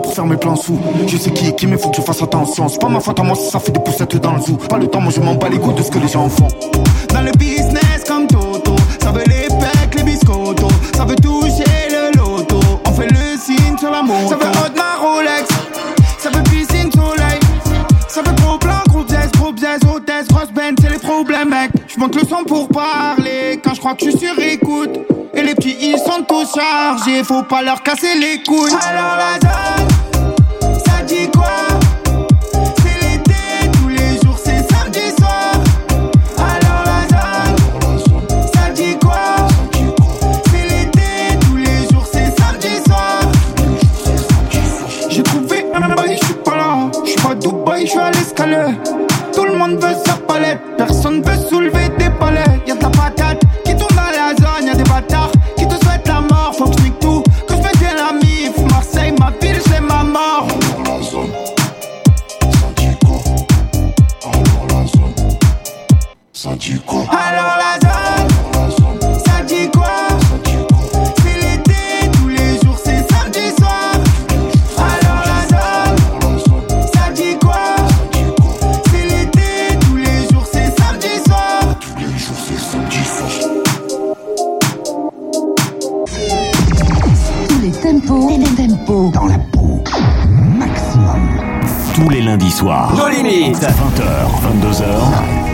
Pour faire mes plans sous. Je sais qui est qui, mais faut que je fasse attention. C'est pas ma faute à moi si ça fait des poussettes dans le zoo. Pas le temps, moi je m'en bats les couilles de ce que les gens font. Dans le business comme Toto, ça veut les pecs, les biscottos. Ça veut toucher le loto. On fait le signe sur la moto. Ça veut haute ma Rolex. Ça veut piscine soleil. Ça veut gros plan, gros jazz, gros jazz, hôtesse, grosse band, c'est les problèmes, mec. Je monte le son pour parler quand je crois que je suis sur chargés, faut pas leur casser les couilles. Tous les lundis soirs. Nos limites. 20h, 22h.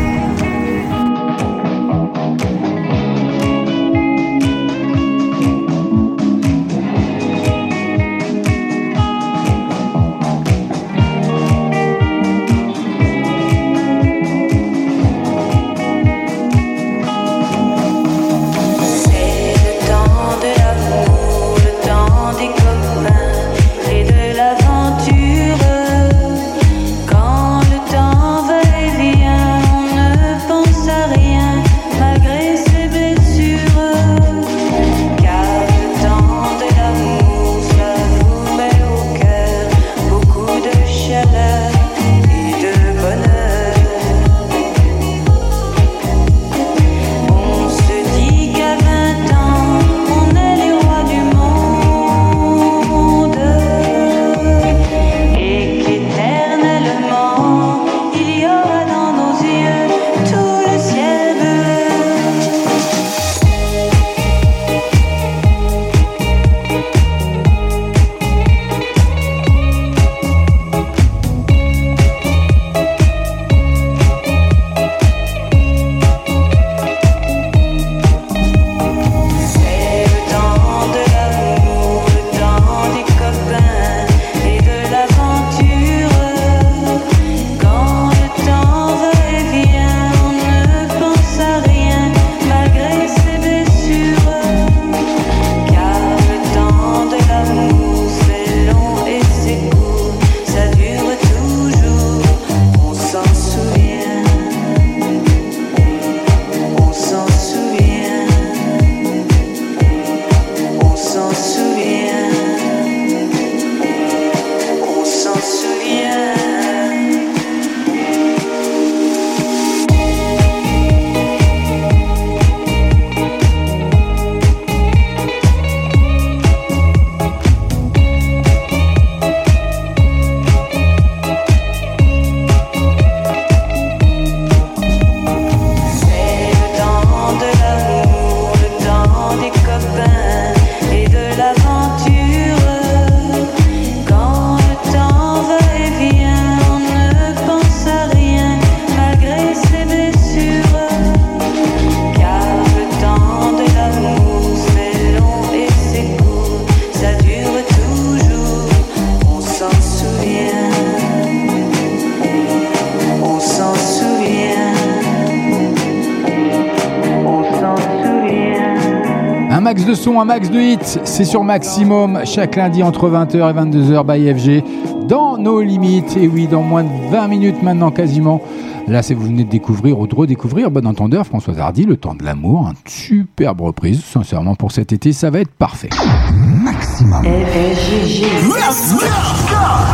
Son, un max de hits, c'est sur Maximum, chaque lundi entre 20h et 22h by FG, dans nos limites. Et oui, dans moins de 20 minutes maintenant quasiment. Là, c'est vous venez de découvrir ou de redécouvrir, bon entendeur, Françoise Hardy, Le Temps de l'amour, une superbe reprise, sincèrement pour cet été, ça va être parfait. Maximum.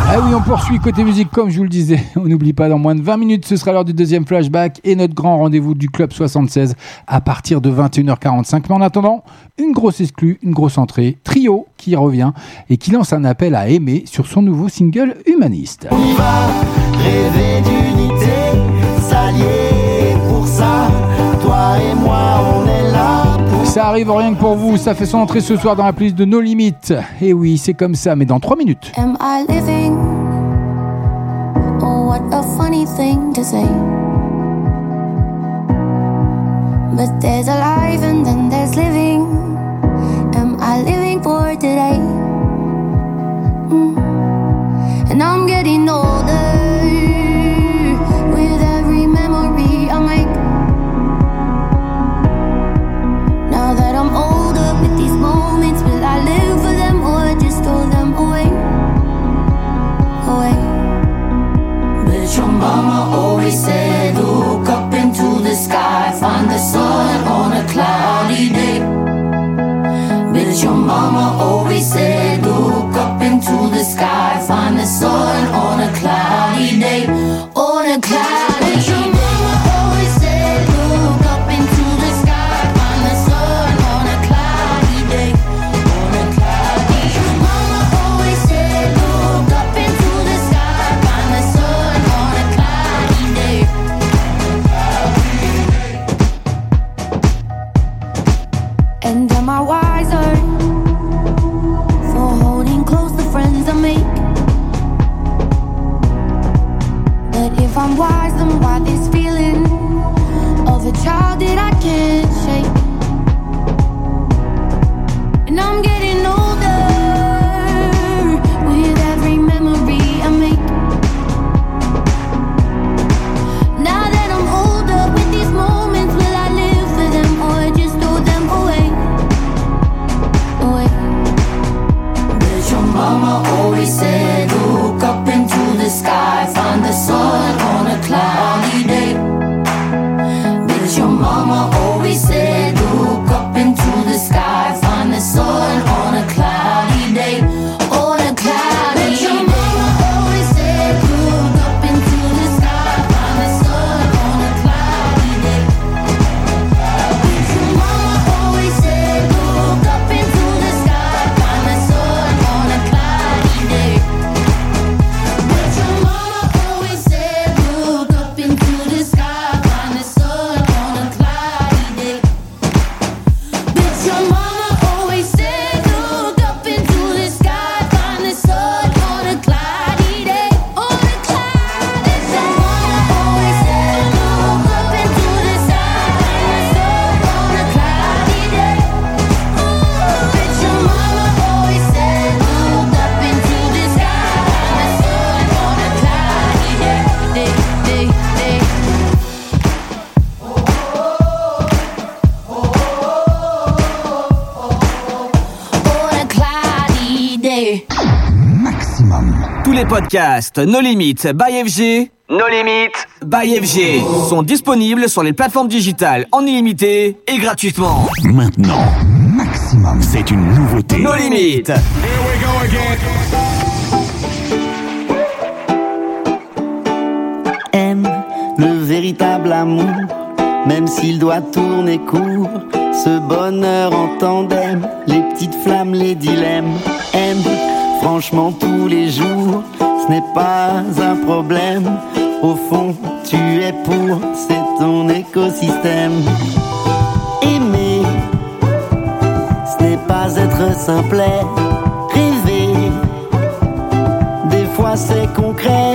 Ah oui, on poursuit côté musique, comme je vous le disais. On n'oublie pas, dans moins de 20 minutes, ce sera l'heure du deuxième flashback et notre grand rendez-vous du Club 76 à partir de 21h45. Mais en attendant, grosse exclue, une grosse entrée, Trio qui revient et qui lance un appel à aimer sur son nouveau single Humaniste. On y va rêver d'unité, s'allier pour ça. Toi et moi, on est là pour Ça arrive rien que pour vous, ça fait son entrée ce soir dans la playlist de nos limites. Et oui, c'est comme ça, mais dans 3 minutes. Am I living? Oh, what a funny thing to say. But there's alive and then there's living. I living for today? Mm. And I'm getting older with every memory I make. Now that I'm older with these moments, will I live for them or just throw them away? Away. But your mama always said, look up into the sky, find the sun on a cloudy day. Your mama always said, look up into the sky, find the sun on a cloudy day. On a cloudy day. Podcasts No Limites by FG, No Limites by FG sont disponibles sur les plateformes digitales en illimité et gratuitement. Maintenant, Maximum, c'est une nouveauté. No Limites. aime le véritable amour, même s'il doit tourner court. Ce bonheur en tandem, les petites flammes, les dilemmes. Aime franchement tous les jours, ce n'est pas un problème. Au fond, tu es pour, c'est ton écosystème. Aimer, ce n'est pas être simplet. Rêver, des fois c'est concret.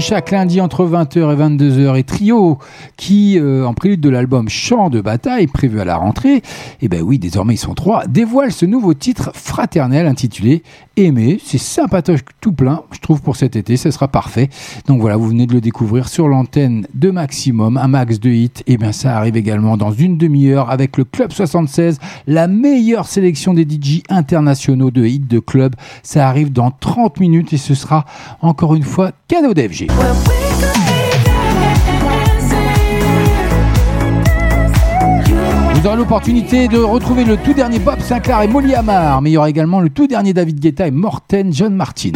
Chaque lundi entre 20h et 22h et Trio qui euh, en prélude de l'album Chant de bataille prévu à la rentrée et ben oui désormais ils sont trois dévoile ce nouveau titre fraternel intitulé Aimer c'est sympatoche tout plein je trouve pour cet été. Ce sera parfait. Donc voilà vous venez de le découvrir sur l'antenne de Maximum un max de hits. Et bien ça arrive également dans une demi-heure avec le Club 76 la meilleure sélection des DJ internationaux de hits de club. Ça arrive dans 30 minutes et ce sera encore une fois cadeau d'FG. Vous aurez l'opportunité de retrouver le tout dernier Bob Sinclair et Molly Amar, mais il y aura également le tout dernier David Guetta et Morten John Martin.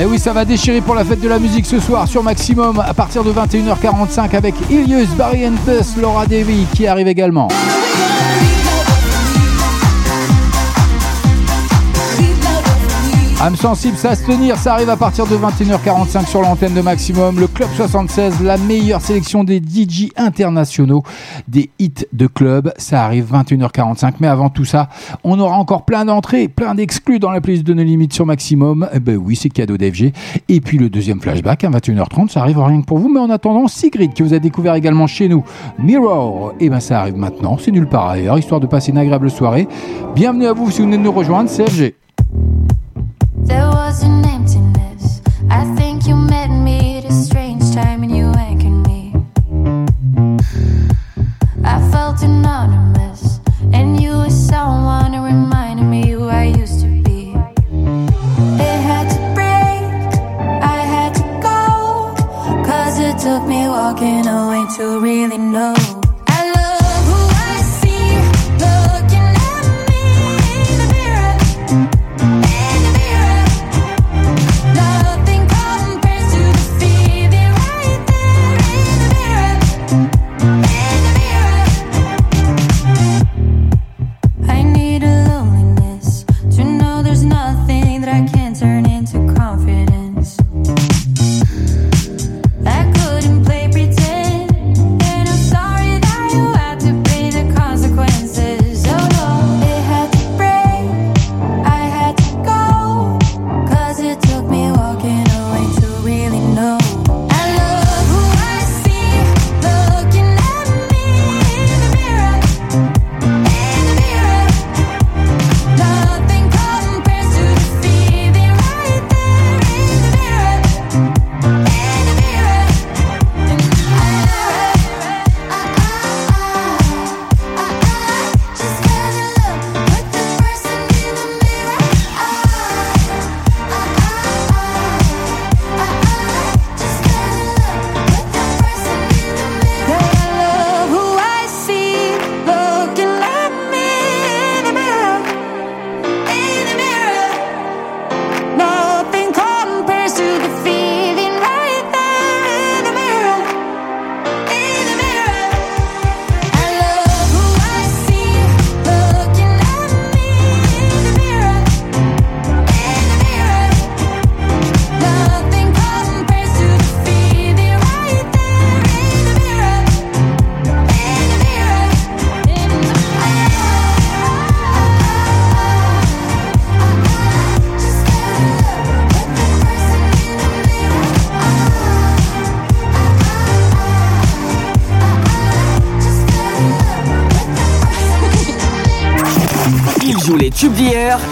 Et oui, ça va déchirer pour la fête de la musique ce soir sur Maximum à partir de 21h45 avec Ilius, Barry Laura Davy qui arrive également. Âme sensible, ça se tenir, ça arrive à partir de 21h45 sur l'antenne de Maximum. Le Club 76, la meilleure sélection des DJ internationaux, des hits de club, ça arrive 21h45. Mais avant tout ça, on aura encore plein d'entrées, plein d'exclus dans la playlist de nos limites sur Maximum. Eh ben oui, c'est cadeau d'FG. Et puis le deuxième flashback à 21h30, ça arrive rien que pour vous. Mais en attendant, Sigrid, qui vous a découvert également chez nous, Mirror, et ben ça arrive maintenant, c'est nulle part ailleurs, histoire de passer une agréable soirée. Bienvenue à vous si vous venez de nous rejoindre, c'est FG. Took me walking away to really know.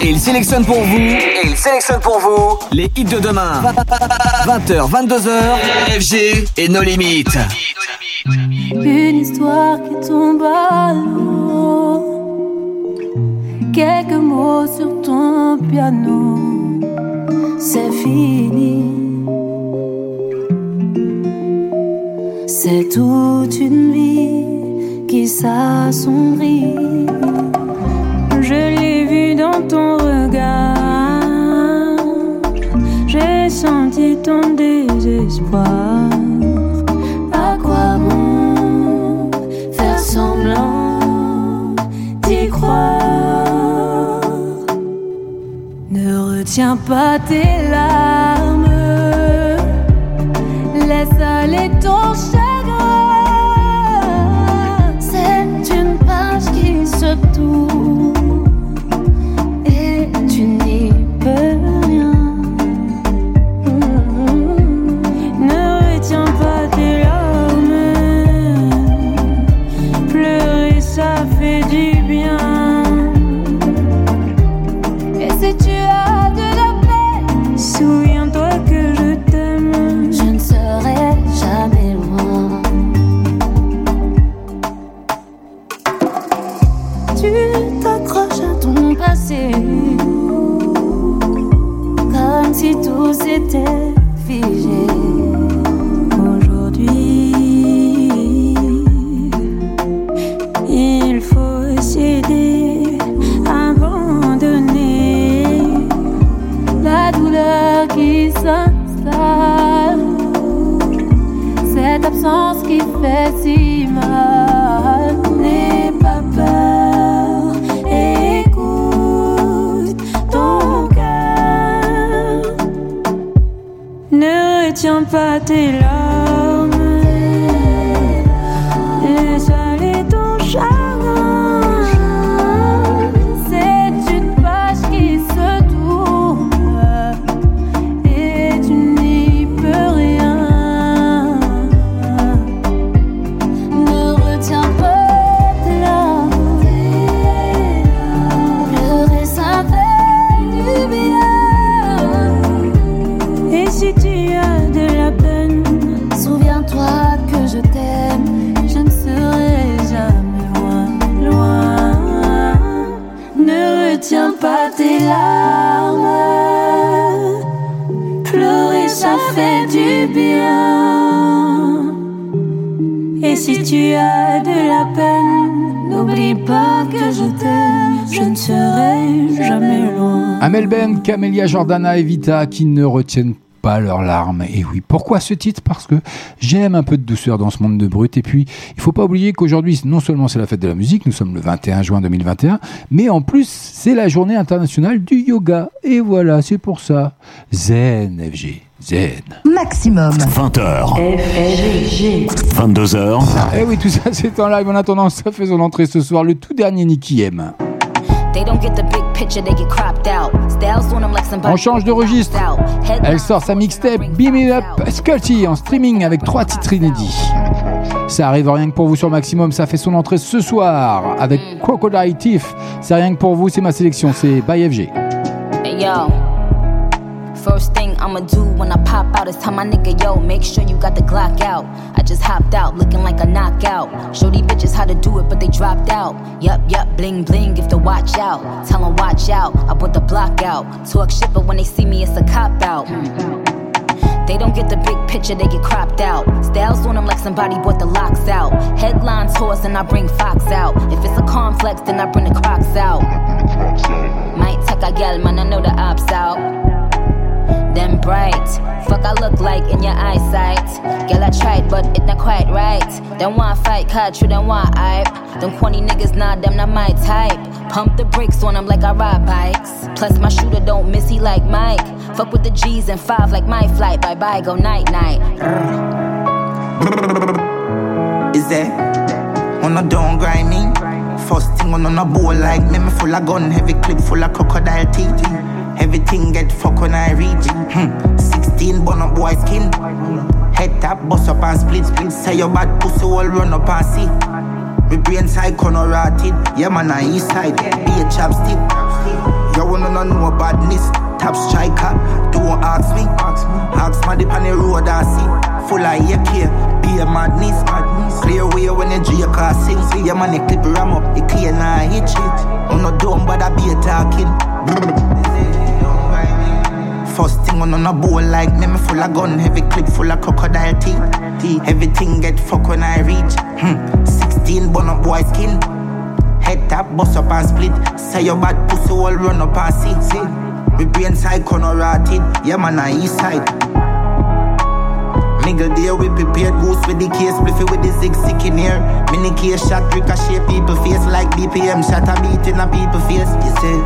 Et il sélectionne pour vous. Et il sélectionne pour vous les hits de demain. 20h, 22h, FG et nos limites. Une histoire qui tombe à l'eau. Quelques mots sur ton piano. C'est fini. C'est toute une vie qui s'assombrit. Tes larmes. Laisse aller ton chagrin. C'est une page qui se tourne Camélia Jordana et Vita qui ne retiennent pas leurs larmes. Et oui, pourquoi ce titre? Parce que j'aime un peu de douceur dans ce monde de brut. Et puis, il faut pas oublier qu'aujourd'hui, non seulement c'est la fête de la musique, nous sommes le 21 juin 2021, mais en plus, c'est la journée internationale du yoga. Et voilà, c'est pour ça. Zen, FG. Zen. Maximum. 20h. FG. 22h. Eh oui, tout ça, c'est en live. En attendant, ça fait son entrée ce soir, le tout dernier Nicky M. They don't get the big picture, they get cropped out. Styles on change de registre. Elle sort sa mixtape Beam It Up Sculty en streaming avec trois titres inédits. Ça arrive rien que pour vous sur Maximum, ça fait son entrée ce soir avec Crocodile Thief. C'est rien que pour vous, c'est ma sélection, c'est by FG. Hey yo. First thing I'ma do when I pop out tell my nigga, yo, make sure you got the Glock out. I just hopped out looking like a knockout. Show these bitches how to do it, but they dropped out. Yup, yup, bling bling, if to watch out. Tell 'em watch out, I put the block out. Talk shit, but when they see me, it's a cop out. They don't get the big picture, they get cropped out. Styles on them like somebody bought the locks out. Headlines horse and I bring Fox out. If it's a complex, then I bring the crocs out. Might take a gal, man, I know the ops out. Them bright, fuck I look like in your eyesight. Girl, I tried, but it not quite right. Them want fight, cut you, them want hype. Them corny niggas, nah, them not my type. Pump the brakes on them like I ride bikes. Plus, my shooter don't miss, he like Mike. Fuck with the G's and five like my flight. Bye bye, go night night. Is there? On a don't grind me. First thing on on a bowl like me, me full of gun, heavy clip full of crocodile Everything get fuck when I reach. Hmm. 16 bun up boy skin. Head tap, bust up and split split. Say your bad pussy all run up and see. Me brain side corner rotted. Yeah man, I east side. Be a chapstick. You wanna know no badness. Top striker, don't ask me. Ask me the on the road I see. Full of AK, be a madness. Clear way when the J car sing. See your money clip ram up, it clear now hit shit. I'm not dumb, but I be a talking. On a bowl like me, me full of gun, heavy clip full of crocodile teeth. Everything get fuck when I reach. Hmm. 16 bun up boy skin. Head tap, bust up and split. Say your bad pussy all run up and see. see. We brain side corner rotted. Yeah man, I east side. Nigga there we prepared goose with the case Spliffy with the zig sick in here Mini case shot ricochet people face Like BPM shot a beat in a people face You see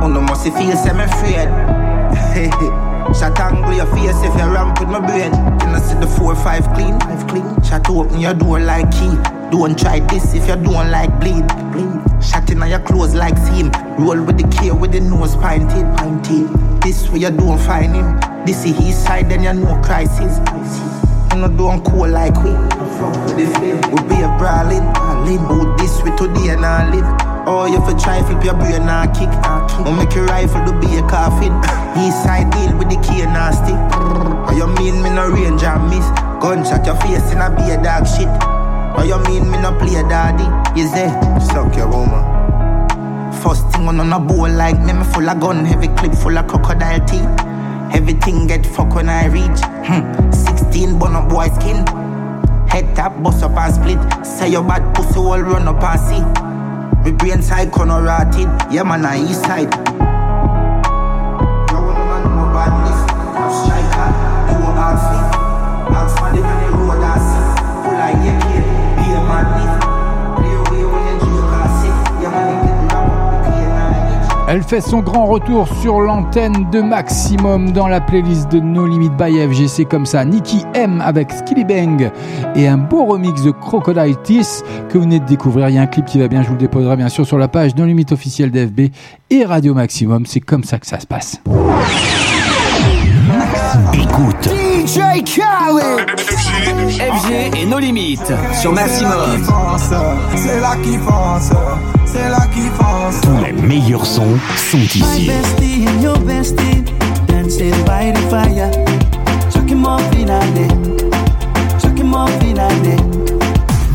Oh no must feel semi afraid Shot angle your face if you ramp with my brain. Can I see the four five clean? Five clean. Shot open your door like key. Don't try this if you don't like bleed. Bleed Shot in on your clothes like seam. Roll with the K with the nose pinted Pinted This way you don't find him. This is his side then you know crisis. You know don't cool like we. We be a brawling. Out this way today and I live Oh, you for try flip your brain and kick. Or make your rifle to be a coffin. East side deal with the key and a stick. You mean me no range and miss? Gunshot your face in a be a dog shit. Or you mean me no play daddy? Is it? Suck your woman. First thing on on a bowl like me, me full of gun, heavy clip full of crocodile teeth. Everything get fuck when I reach. Hmm. 16 bun up boy skin. Head tap, bust up and split. Say your bad pussy all run up and see. Me brain side corner rotted. Yeah man, I east side. You wanna know no badness? Top striker, don't ask me. Ask me the on the road I see. Full of AK, be a madness. Play Elle fait son grand retour sur l'antenne de Maximum dans la playlist de No Limit by FGC comme ça. Nicky M avec Skilly Bang et un beau remix de Crocodile que vous venez de découvrir. Il y a un clip qui va bien, je vous le déposerai bien sûr sur la page No Limit officielle d'FB et Radio Maximum. C'est comme ça que ça se passe. Écoute, DJ Khaled FG et nos limites sur Maximum. C'est là qui fonce, c'est là qui fonce. tous les meilleurs sons sont My ici. bestie and your bestie dancing by the fire. Chuck him off in a day. Chuck him off in a day.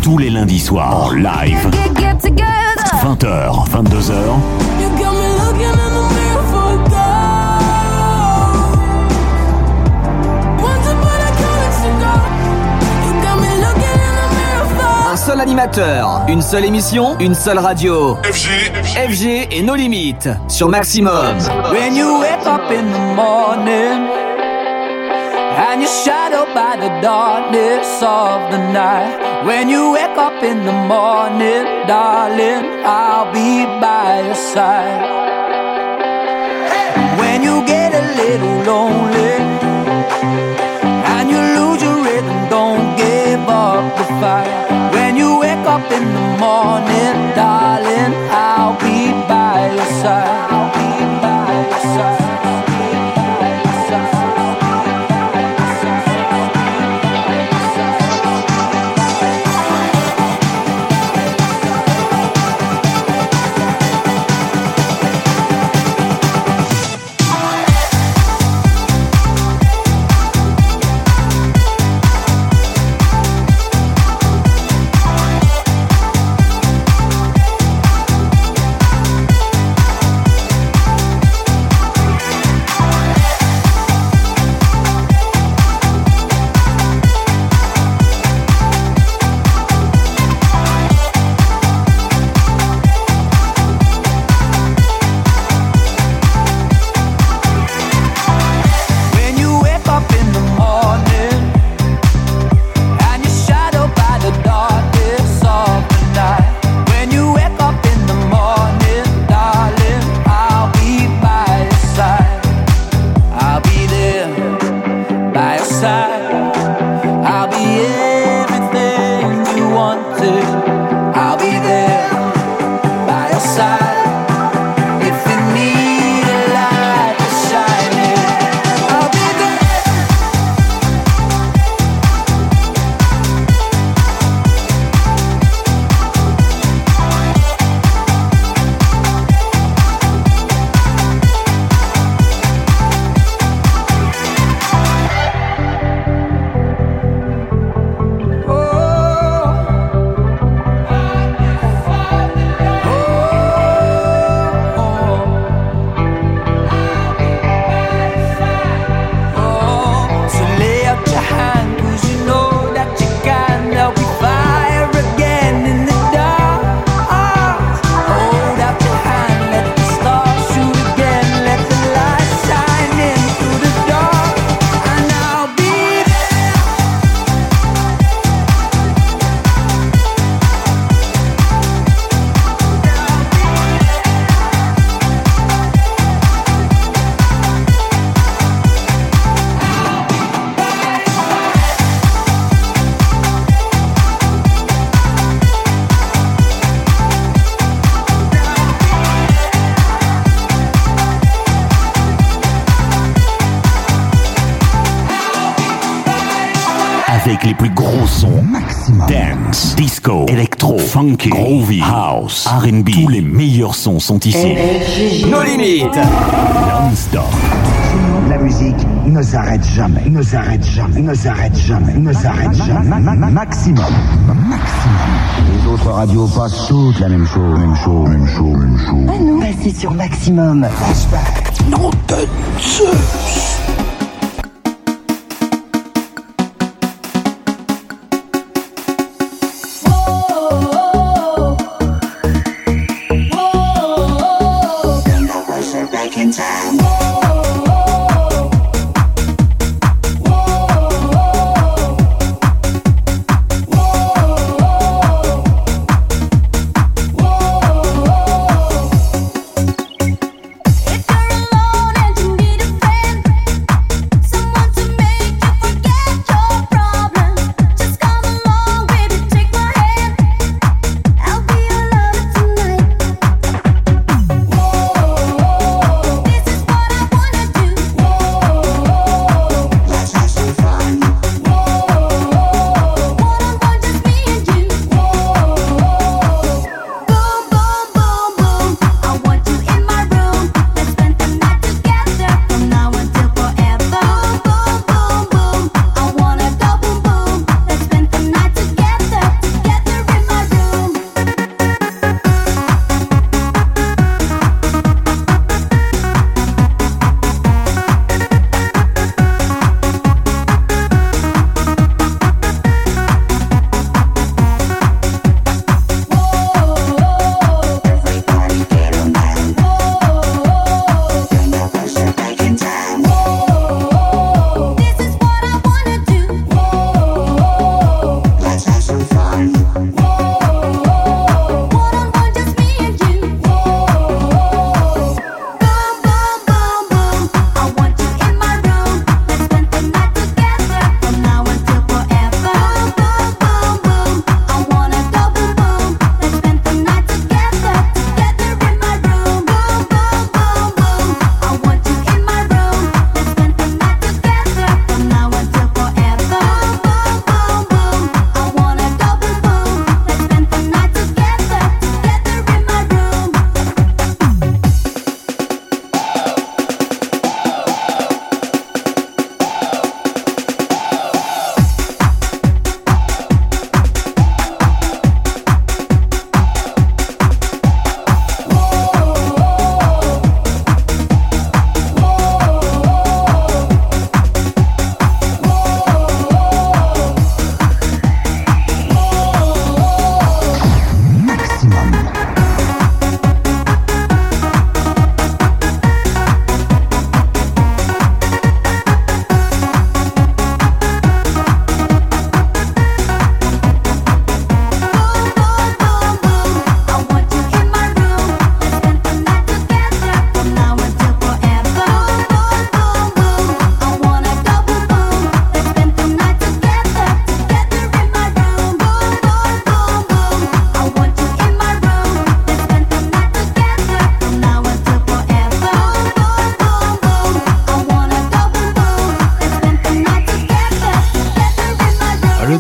Tous les lundis soirs en live. Get, get together. 20h, 22h, seul animateur, une seule émission, une seule radio. FG, FG et nos limites sur Maximum. When you wake up in the morning and you're shadowed by the darkness of the night. When you wake up in the morning, darling, I'll be by your side. When you get a little lonely and you lose your rhythm, don't give up the fight. Morning, darling, R&B. Tous les meilleurs sons sont ici. Nos limites. Non-stop. La musique ne s'arrête jamais, ne s'arrête jamais, ne s'arrête jamais, ne s'arrête jamais. Ma- ma- Maximum. Maximum. Les autres radios passent toutes la même chose, même chose, même chose, même chose. Ah non, passez sur Maximum. Non de Zeus.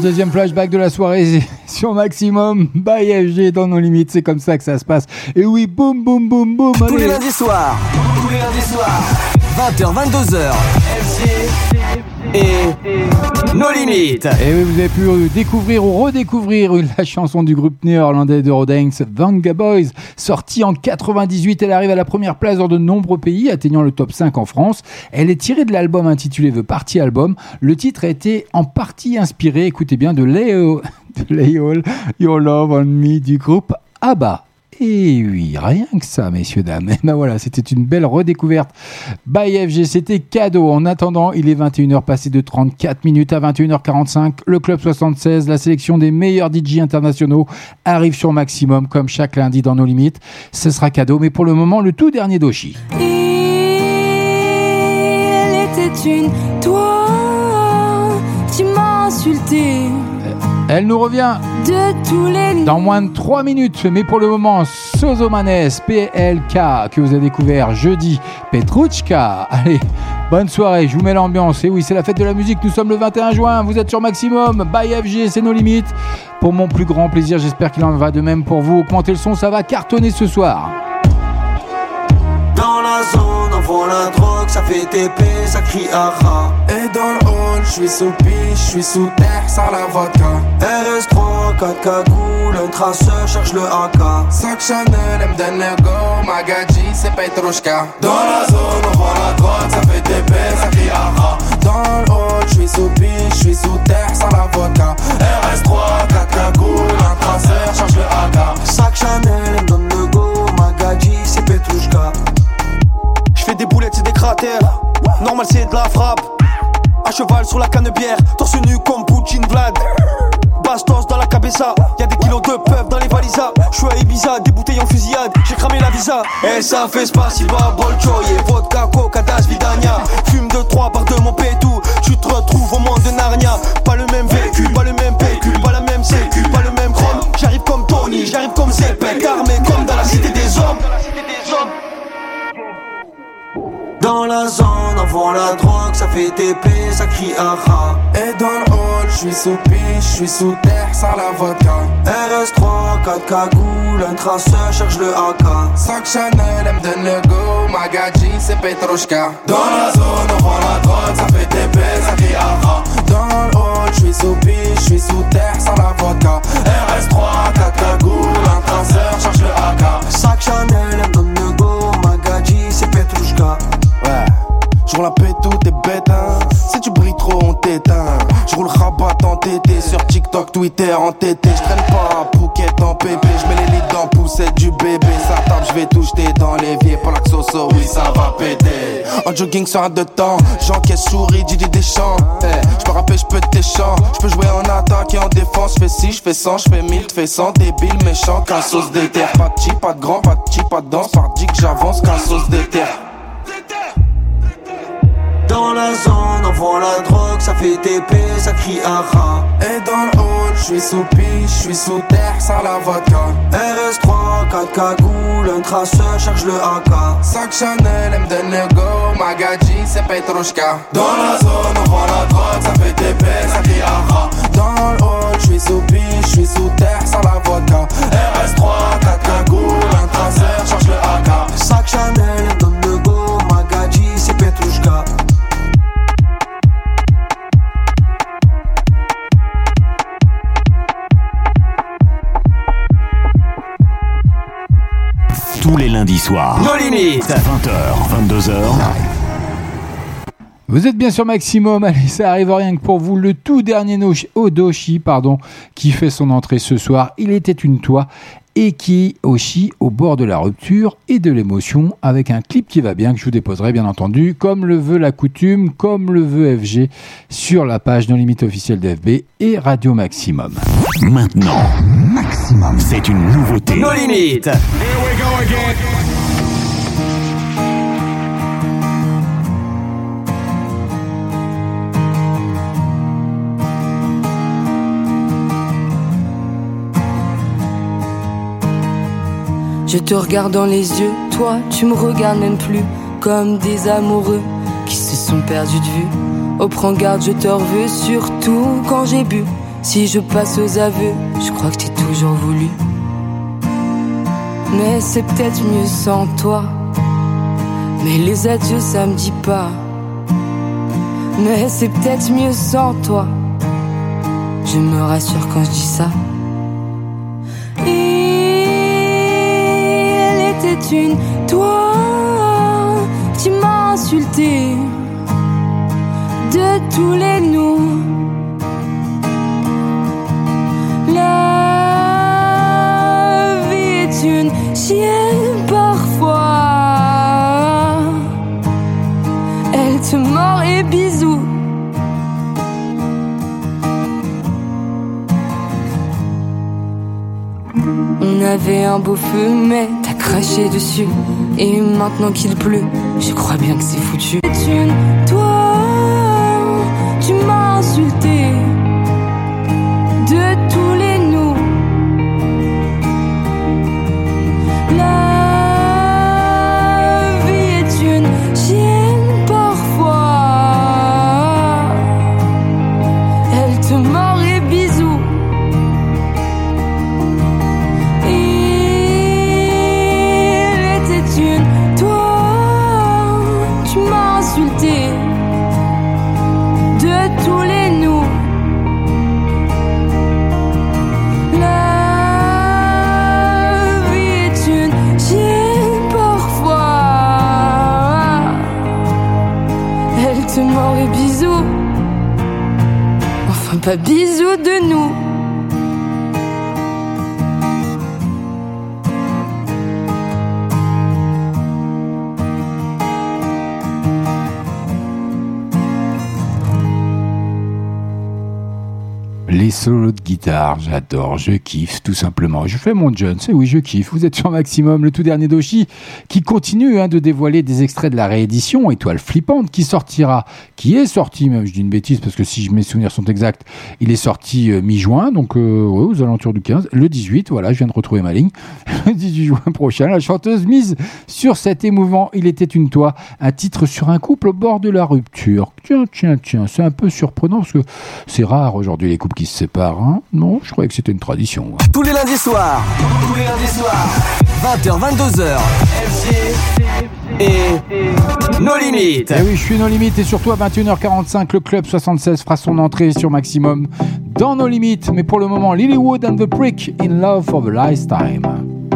Deuxième flashback de la soirée sur Maximum by FG dans nos limites, c'est comme ça que ça se passe. Et oui, boum boum boum boum. Tous les lundis soirs. Tous les lundis soirs. 20h, 22h. Et nos limites. Et oui, vous avez pu découvrir ou redécouvrir la chanson du groupe néerlandais de Rodance, Vanga Boys, sortie en 98. Elle arrive à la première place dans de nombreux pays, atteignant le top 5 en France. Elle est tirée de l'album intitulé The Party Album. Le titre a été en partie inspiré, écoutez bien, de Lay, de Your Love on Me du groupe ABBA. Et oui, rien que ça, messieurs, dames. Et ben voilà, c'était une belle redécouverte. By FG, c'était cadeau. En attendant, il est 21h passé de 34 minutes à 21h45. Le Club 76, la sélection des meilleurs DJ internationaux, arrive sur Maximum, comme chaque lundi dans nos limites. Ce sera cadeau, mais pour le moment, le tout dernier Doshi. Une toi, tu m'as insulté Elle nous revient de tous les dans moins de 3 minutes. Mais pour le moment, Sozomanes, PLK, que vous avez découvert jeudi, Petruchka. Allez, Bonne soirée, je vous mets l'ambiance. Et oui, c'est la fête de la musique. Nous sommes le 21 juin. Vous êtes sur Maximum. By FG, c'est nos limites. Pour mon plus grand plaisir, j'espère qu'il en va de même pour vous. Augmentez le son, ça va cartonner ce soir. Dans la zone, on vend la ça fait TP, ça crie aha. Et dans le hall, je suis sous piche, je suis sous terre, sans la vodka. RS3, 4 cagoules, un traceur cherche le AK. Sac Chanel, elle me donne le go, Magadji, c'est Petrushka. Dans la zone, on vend la drogue, ça fait TP, ça crie aha. Dans le hall, je suis sous piche, je suis sous terre, sans la vodka. RS3, 4 cagoules, un traceur, cherche le AK. Sac Chanel, elle me donne le go, Magadji, c'est Petrushka. Je. Normal, c'est de la frappe. À cheval sur la canne bière, torse nu comme Poutine Vlad. Bastos dans la cabessa, y'a des kilos de peuf dans les valisas. J'suis à Ibiza, des bouteilles en fusillade, j'ai cramé la visa. Et ça fait spasiba, bolchoye, vodka, coca, das, vidania. Fume de trois par de mon pétou, tu te retrouves au monde de Narnia. Pas le même vécu, pas le même pécule, pas la même sécu, pas le même chrome. J'arrive comme Tony, j'arrive comme Zepek, armé Dans la zone, on vend la drogue, ça fait TP, ça crie aha. Et dans le hall, je suis sous piche, je suis sous terre, sans la vodka. RS3, 4 cagoules, un traceur cherche le AK. Sac Chanel, elle me donne le go, Magadji, c'est Petrushka. Dans la zone, on vend la drogue, ça fait TP, ça crie aha. Dans le hall, je suis sous piche, je suis sous terre, sans la vodka. RS3, 4 cagoules, un traceur, cherche le AK. Sac Chanel, elle me donne le go, Magadji, c'est Petrushka. Je roule la pète tout t'es bête hein. Si tu brilles trop on t'éteint. Je roule rabat en tété Sur TikTok, Twitter en tété. Je traîne pas en Phuket en pépé Je mets les lits dans poussette du bébé. Ça tape, je vais tout jeter dans l'évier. Pour la xoxo, oui ça va péter. En jogging sur un de temps J'encaisse souris, Didi Deschamps. Hey, Je peux rapper, je peux tes chants Je peux jouer en attaque et en défense. Je fais 6, je fais 100, je fais 1000, fais 100 Débile, méchant, qu'un sauce d'éther Pas de petit, pas de grand, pas de petit, pas de danse. Par que j'avance, qu'un sauce d'éther Dans la zone, on vend la drogue, ça fait TP, ça crie aha. Et dans le hall, je suis sous piche, je suis sous terre, sans la vodka. RS3, 4 cagoules, un traceur cherche le AK. Sac Chanel, elle me donne le go, Magadji, c'est Petrushka. Dans la zone, on vend la drogue, ça fait TP, ça crie aha. Dans le hall, je suis sous piche, je suis sous terre, sans la vodka. RS3, 4 cagoules, un traceur, cherche le AK. Sac Chanel, Tous les lundis soirs. Nos limites. 20h, 22h. Vous êtes bien sur Maximum, allez, ça arrive rien que pour vous. Le tout dernier no- Odoshi, pardon, qui fait son entrée ce soir. Il était une toi et qui Oshi au bord de la rupture et de l'émotion avec un clip qui va bien que je vous déposerai bien entendu comme le veut la coutume, comme le veut FG sur la page non limite officielle d'FB et Radio Maximum. Maintenant, Maximum, c'est une nouveauté. Nos limites. Je te regarde dans les yeux, toi tu me regardes même plus comme des amoureux qui se sont perdus de vue. Oh prends garde, je te reveux, surtout quand j'ai bu. Si je passe aux aveux, je crois que t'es toujours voulu. Mais c'est peut-être mieux sans toi. Mais les adieux, ça me dit pas. Mais c'est peut-être mieux sans toi. Je me rassure quand je dis ça. Il était une toi, tu m'as insulté de tous les nous. Avait un beau feu, mais t'as craché dessus. Et maintenant qu'il pleut, je crois bien que c'est foutu. Une toi, tu m'as insulté bisous de nous. Les solos de guitare, j'adore, je kiffe tout simplement. Je fais mon Jones, et oui, je kiffe. Vous êtes sur Maximum, le tout dernier d'Oshi, qui continue hein, de dévoiler des extraits de la réédition Étoile flippante, qui sortira, qui est sorti, même je dis une bêtise parce que si mes souvenirs sont exacts, il est sorti euh, mi-juin, donc euh, aux alentours du 15, le 18, voilà, je viens de retrouver ma ligne. Le 18 juin prochain, la chanteuse mise sur cet émouvant Il était une toi, un titre sur un couple au bord de la rupture. Tiens, tiens, tiens, c'est un peu surprenant parce que c'est rare aujourd'hui les couples qui se séparent. Hein. non, je croyais que c'était une tradition. Tous les lundis soirs. Tous les lundis soirs. 20h, 22h. FG et nos limites. Eh oui, je suis nos limites et surtout à 21h45, le club 76 fera son entrée sur Maximum dans nos limites. Mais pour le moment, Lilywood and the Prick in Love for the Lifetime. I'm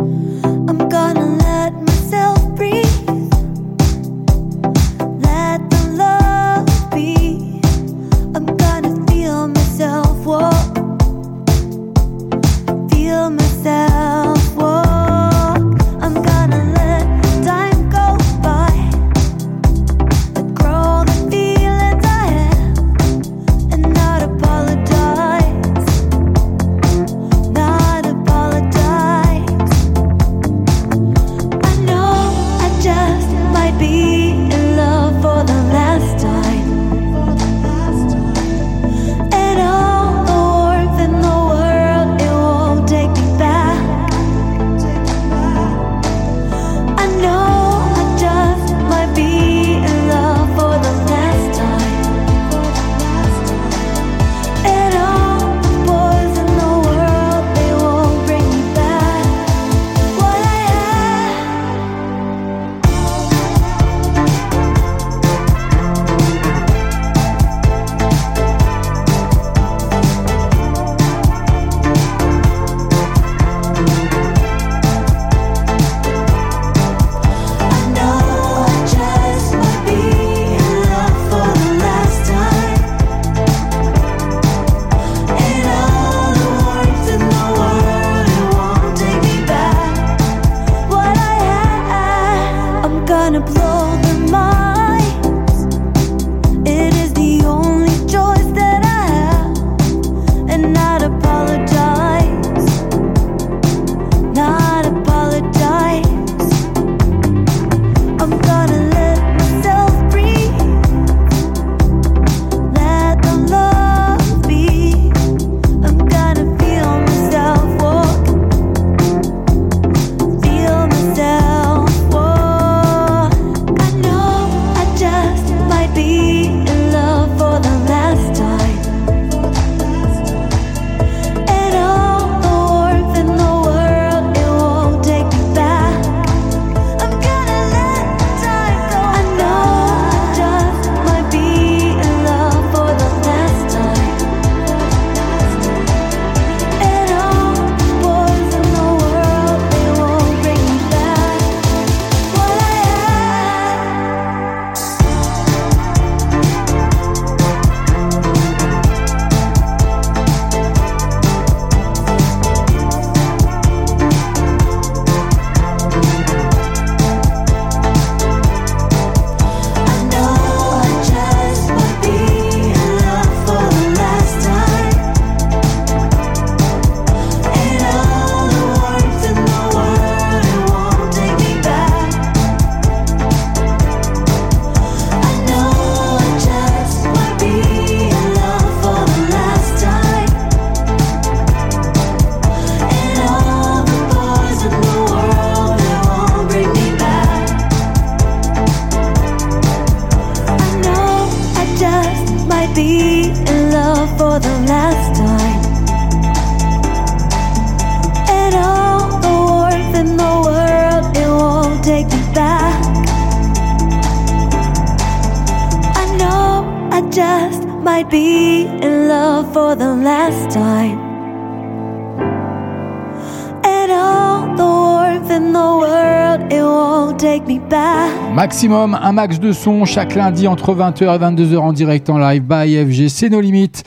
Maximum, un max de son chaque lundi entre 20h et 22h en direct en live by FG, c'est nos limites.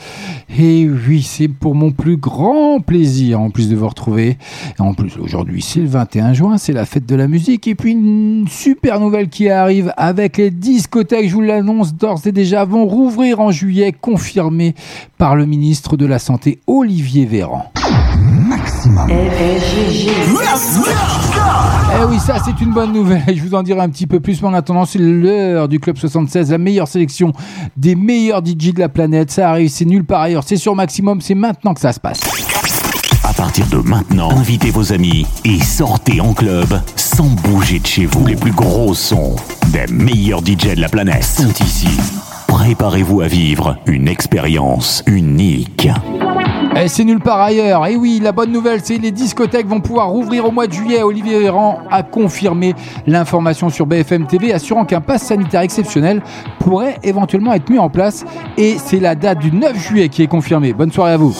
Et oui, c'est pour mon plus grand plaisir en plus de vous retrouver. Et en plus, aujourd'hui, c'est le 21 juin, c'est la fête de la musique. Et puis une super nouvelle qui arrive avec les discothèques, je vous l'annonce d'ores et déjà, vont rouvrir en juillet, confirmé par le ministre de la Santé, Olivier Véran. Maximum. Eh oui, ça c'est une bonne nouvelle. Je vous en dirai un petit peu plus, mais en attendant, c'est l'heure du Club 76, la meilleure sélection des meilleurs DJ de la planète. Ça arrive, c'est nulle part ailleurs, c'est sur Maximum, c'est maintenant que ça se passe. À partir de maintenant, invitez vos amis et sortez en club sans bouger de chez vous. Les plus gros sons des meilleurs DJ de la planète sont ici. Préparez-vous à vivre une expérience unique. Et c'est nulle part ailleurs. Et oui, la bonne nouvelle, c'est les discothèques vont pouvoir rouvrir au mois de juillet. Olivier Véran a confirmé l'information sur BFM TV, assurant qu'un pass sanitaire exceptionnel pourrait éventuellement être mis en place. Et c'est la date du 9 juillet qui est confirmée. Bonne soirée à vous.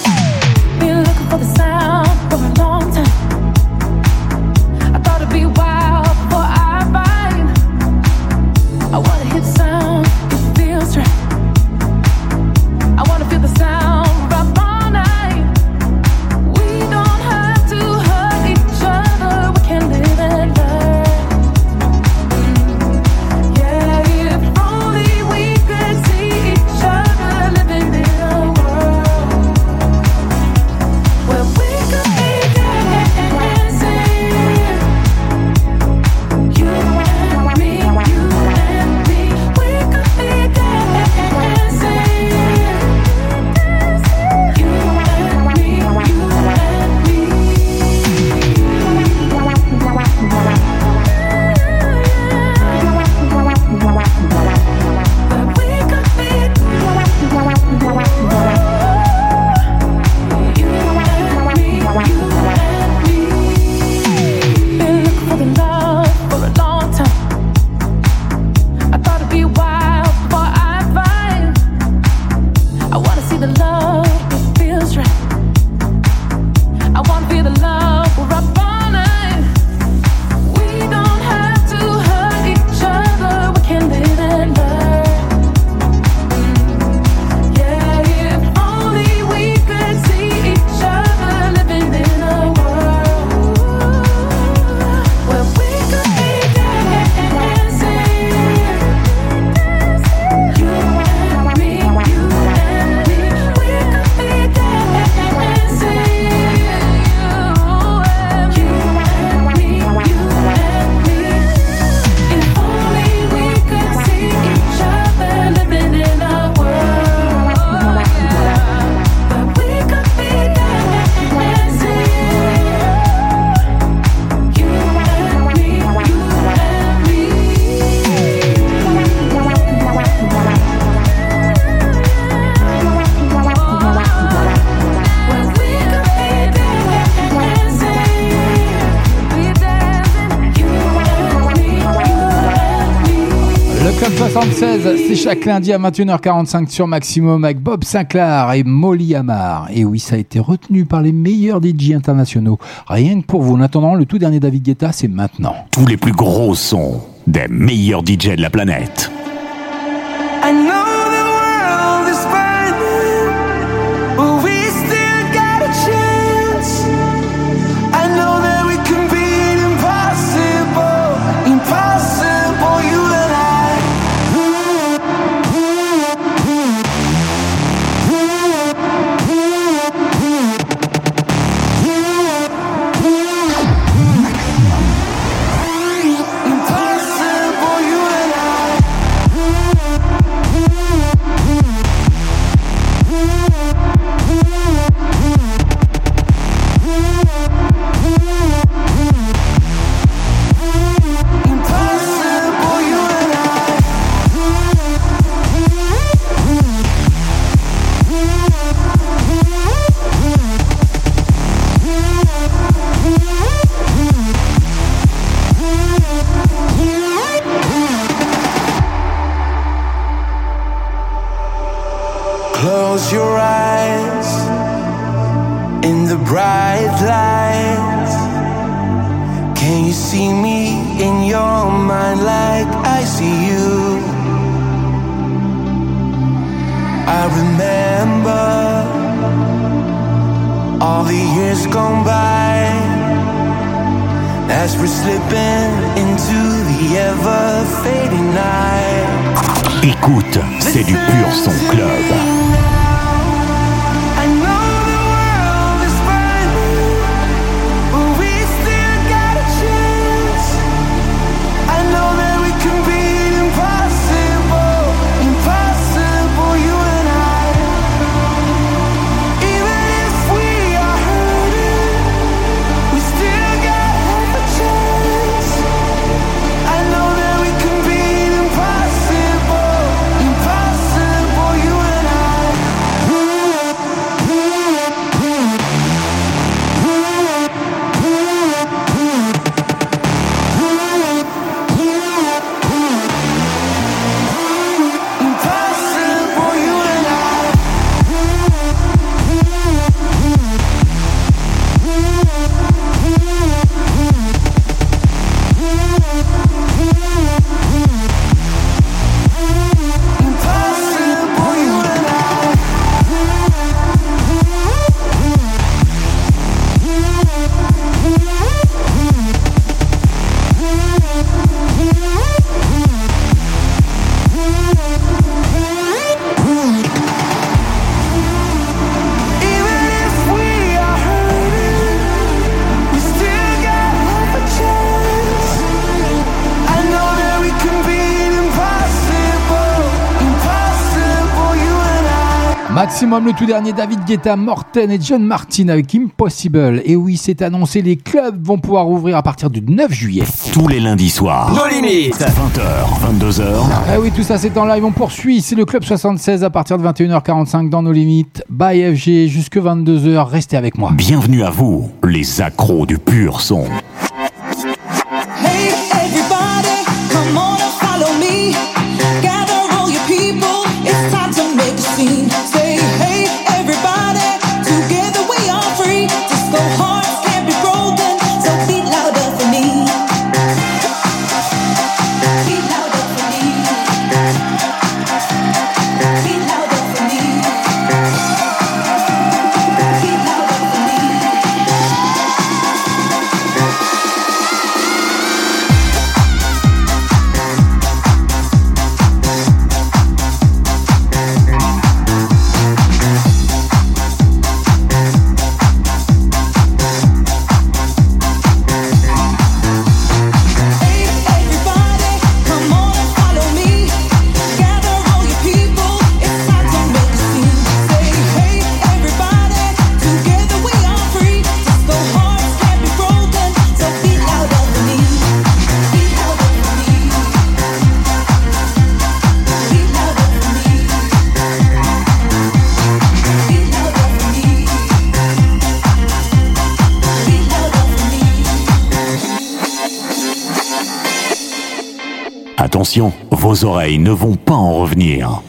Lundi à 21h45 sur Maximum avec Bob Sinclair et Molly Amar. Et oui, ça a été retenu par les meilleurs DJ internationaux. Rien que pour vous. En attendant, le tout dernier David Guetta, c'est maintenant. Tous les plus gros sons des meilleurs DJ de la planète. Close your eyes in the bright lights. Can you see me in your mind like I see you. I remember all the years gone by Écoute, c'est du pur son club. Le tout dernier, David Guetta, Morten et John Martin avec Impossible. Et oui, c'est annoncé, les clubs vont pouvoir ouvrir à partir du 9 juillet. Tous les lundis soirs. Nos limites. 20h, 22h. Ah oui, tout ça c'est en live, on poursuit. C'est le Club 76 à partir de 21h45 dans nos limites. By FG jusque 22h. Restez avec moi. Bienvenue à vous, les accros du pur son. Vos oreilles ne vont pas en revenir.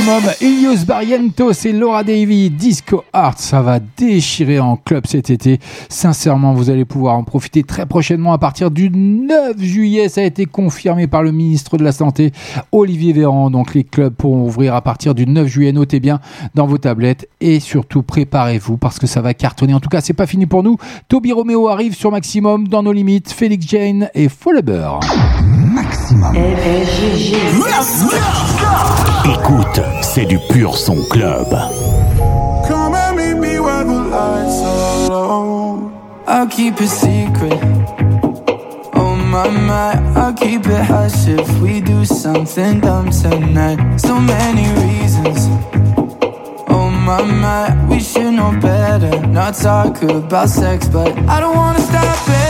Maximum. Ilios Barrientos et Laura Davy. Disco Art, ça va déchirer en club cet été. Sincèrement, vous allez pouvoir en profiter très prochainement à partir du 9 juillet. Ça a été confirmé par le ministre de la Santé, Olivier Véran. Donc les clubs pourront ouvrir à partir du 9 juillet. Notez bien dans vos tablettes et surtout préparez-vous parce que ça va cartonner. En tout cas, c'est pas fini pour nous. Toby Romeo arrive sur Maximum dans nos limites. Félix Jane et Folleber. Écoute, c'est du pur son club. Come and meet me where the lights. I'll keep it secret. Oh my my, I'll keep it hush if we do something dumb tonight. So many reasons. Oh my my, we should know better. Not talk about sex, but I don't wanna stop it.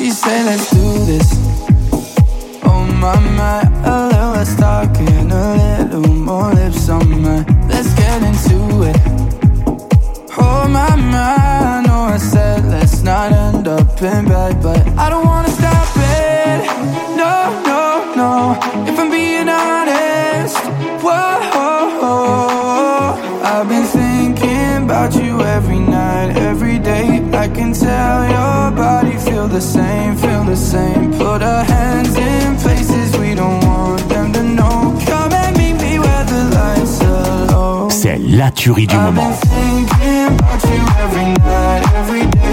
She said, let's do this. Oh my my, a little less talking, a little more lips on my. Let's get into it. Oh my my, I know I said let's not end up in bed, but I don't wanna stop it. No, no, no. The same, feel the same. Put our hands in places we don't want them to know. Come and meet me where the lights are low. C'est la tuerie du moment. every day.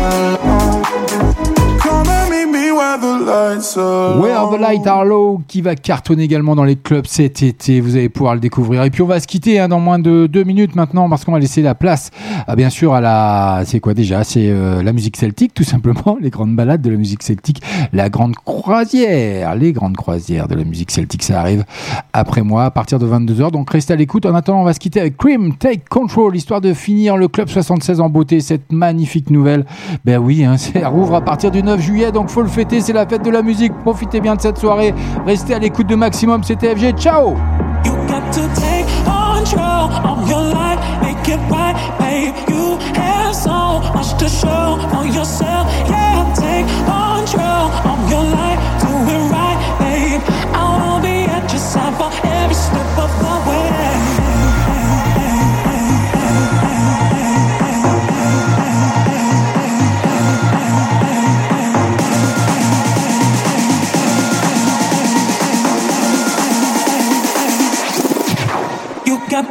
my. Where the Light Are Low qui va cartonner également dans les clubs cet été. Vous allez pouvoir le découvrir. Et puis on va se quitter hein, dans moins de deux minutes maintenant parce qu'on va laisser la place, ah, bien sûr, à la. C'est quoi déjà? C'est euh, la musique celtique, tout simplement. Les grandes balades de la musique celtique. La grande croisière. Les grandes croisières de la musique celtique. Ça arrive après moi à partir de 22h. Donc restez à l'écoute. En attendant, on va se quitter avec Cream Take Control, histoire de finir le club 76 en beauté. Cette magnifique nouvelle. Ben oui, hein, ça rouvre à partir du 9 juillet. Donc faut le fêter. C'est la fête de la musique. Profitez bien de cette soirée. Restez à l'écoute de Maximum. C'était FG. Ciao.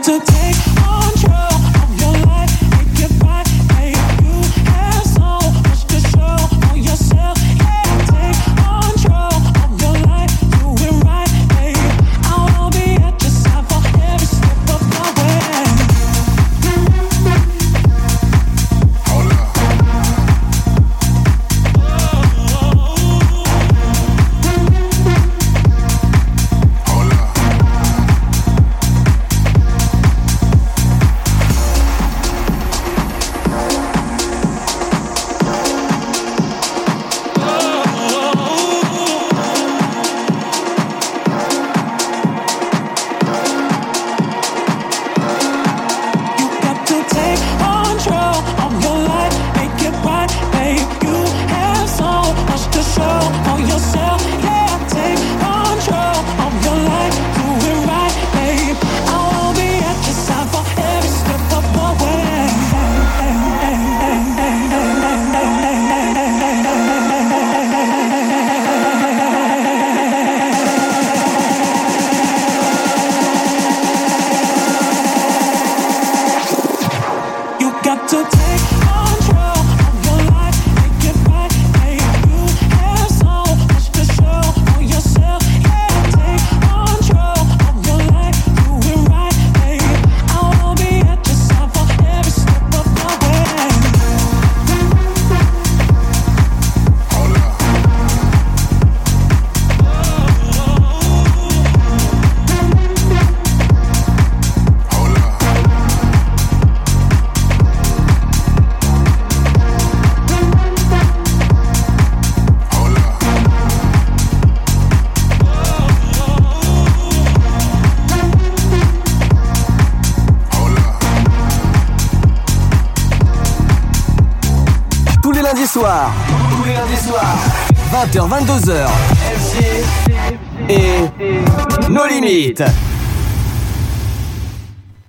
To take 22h.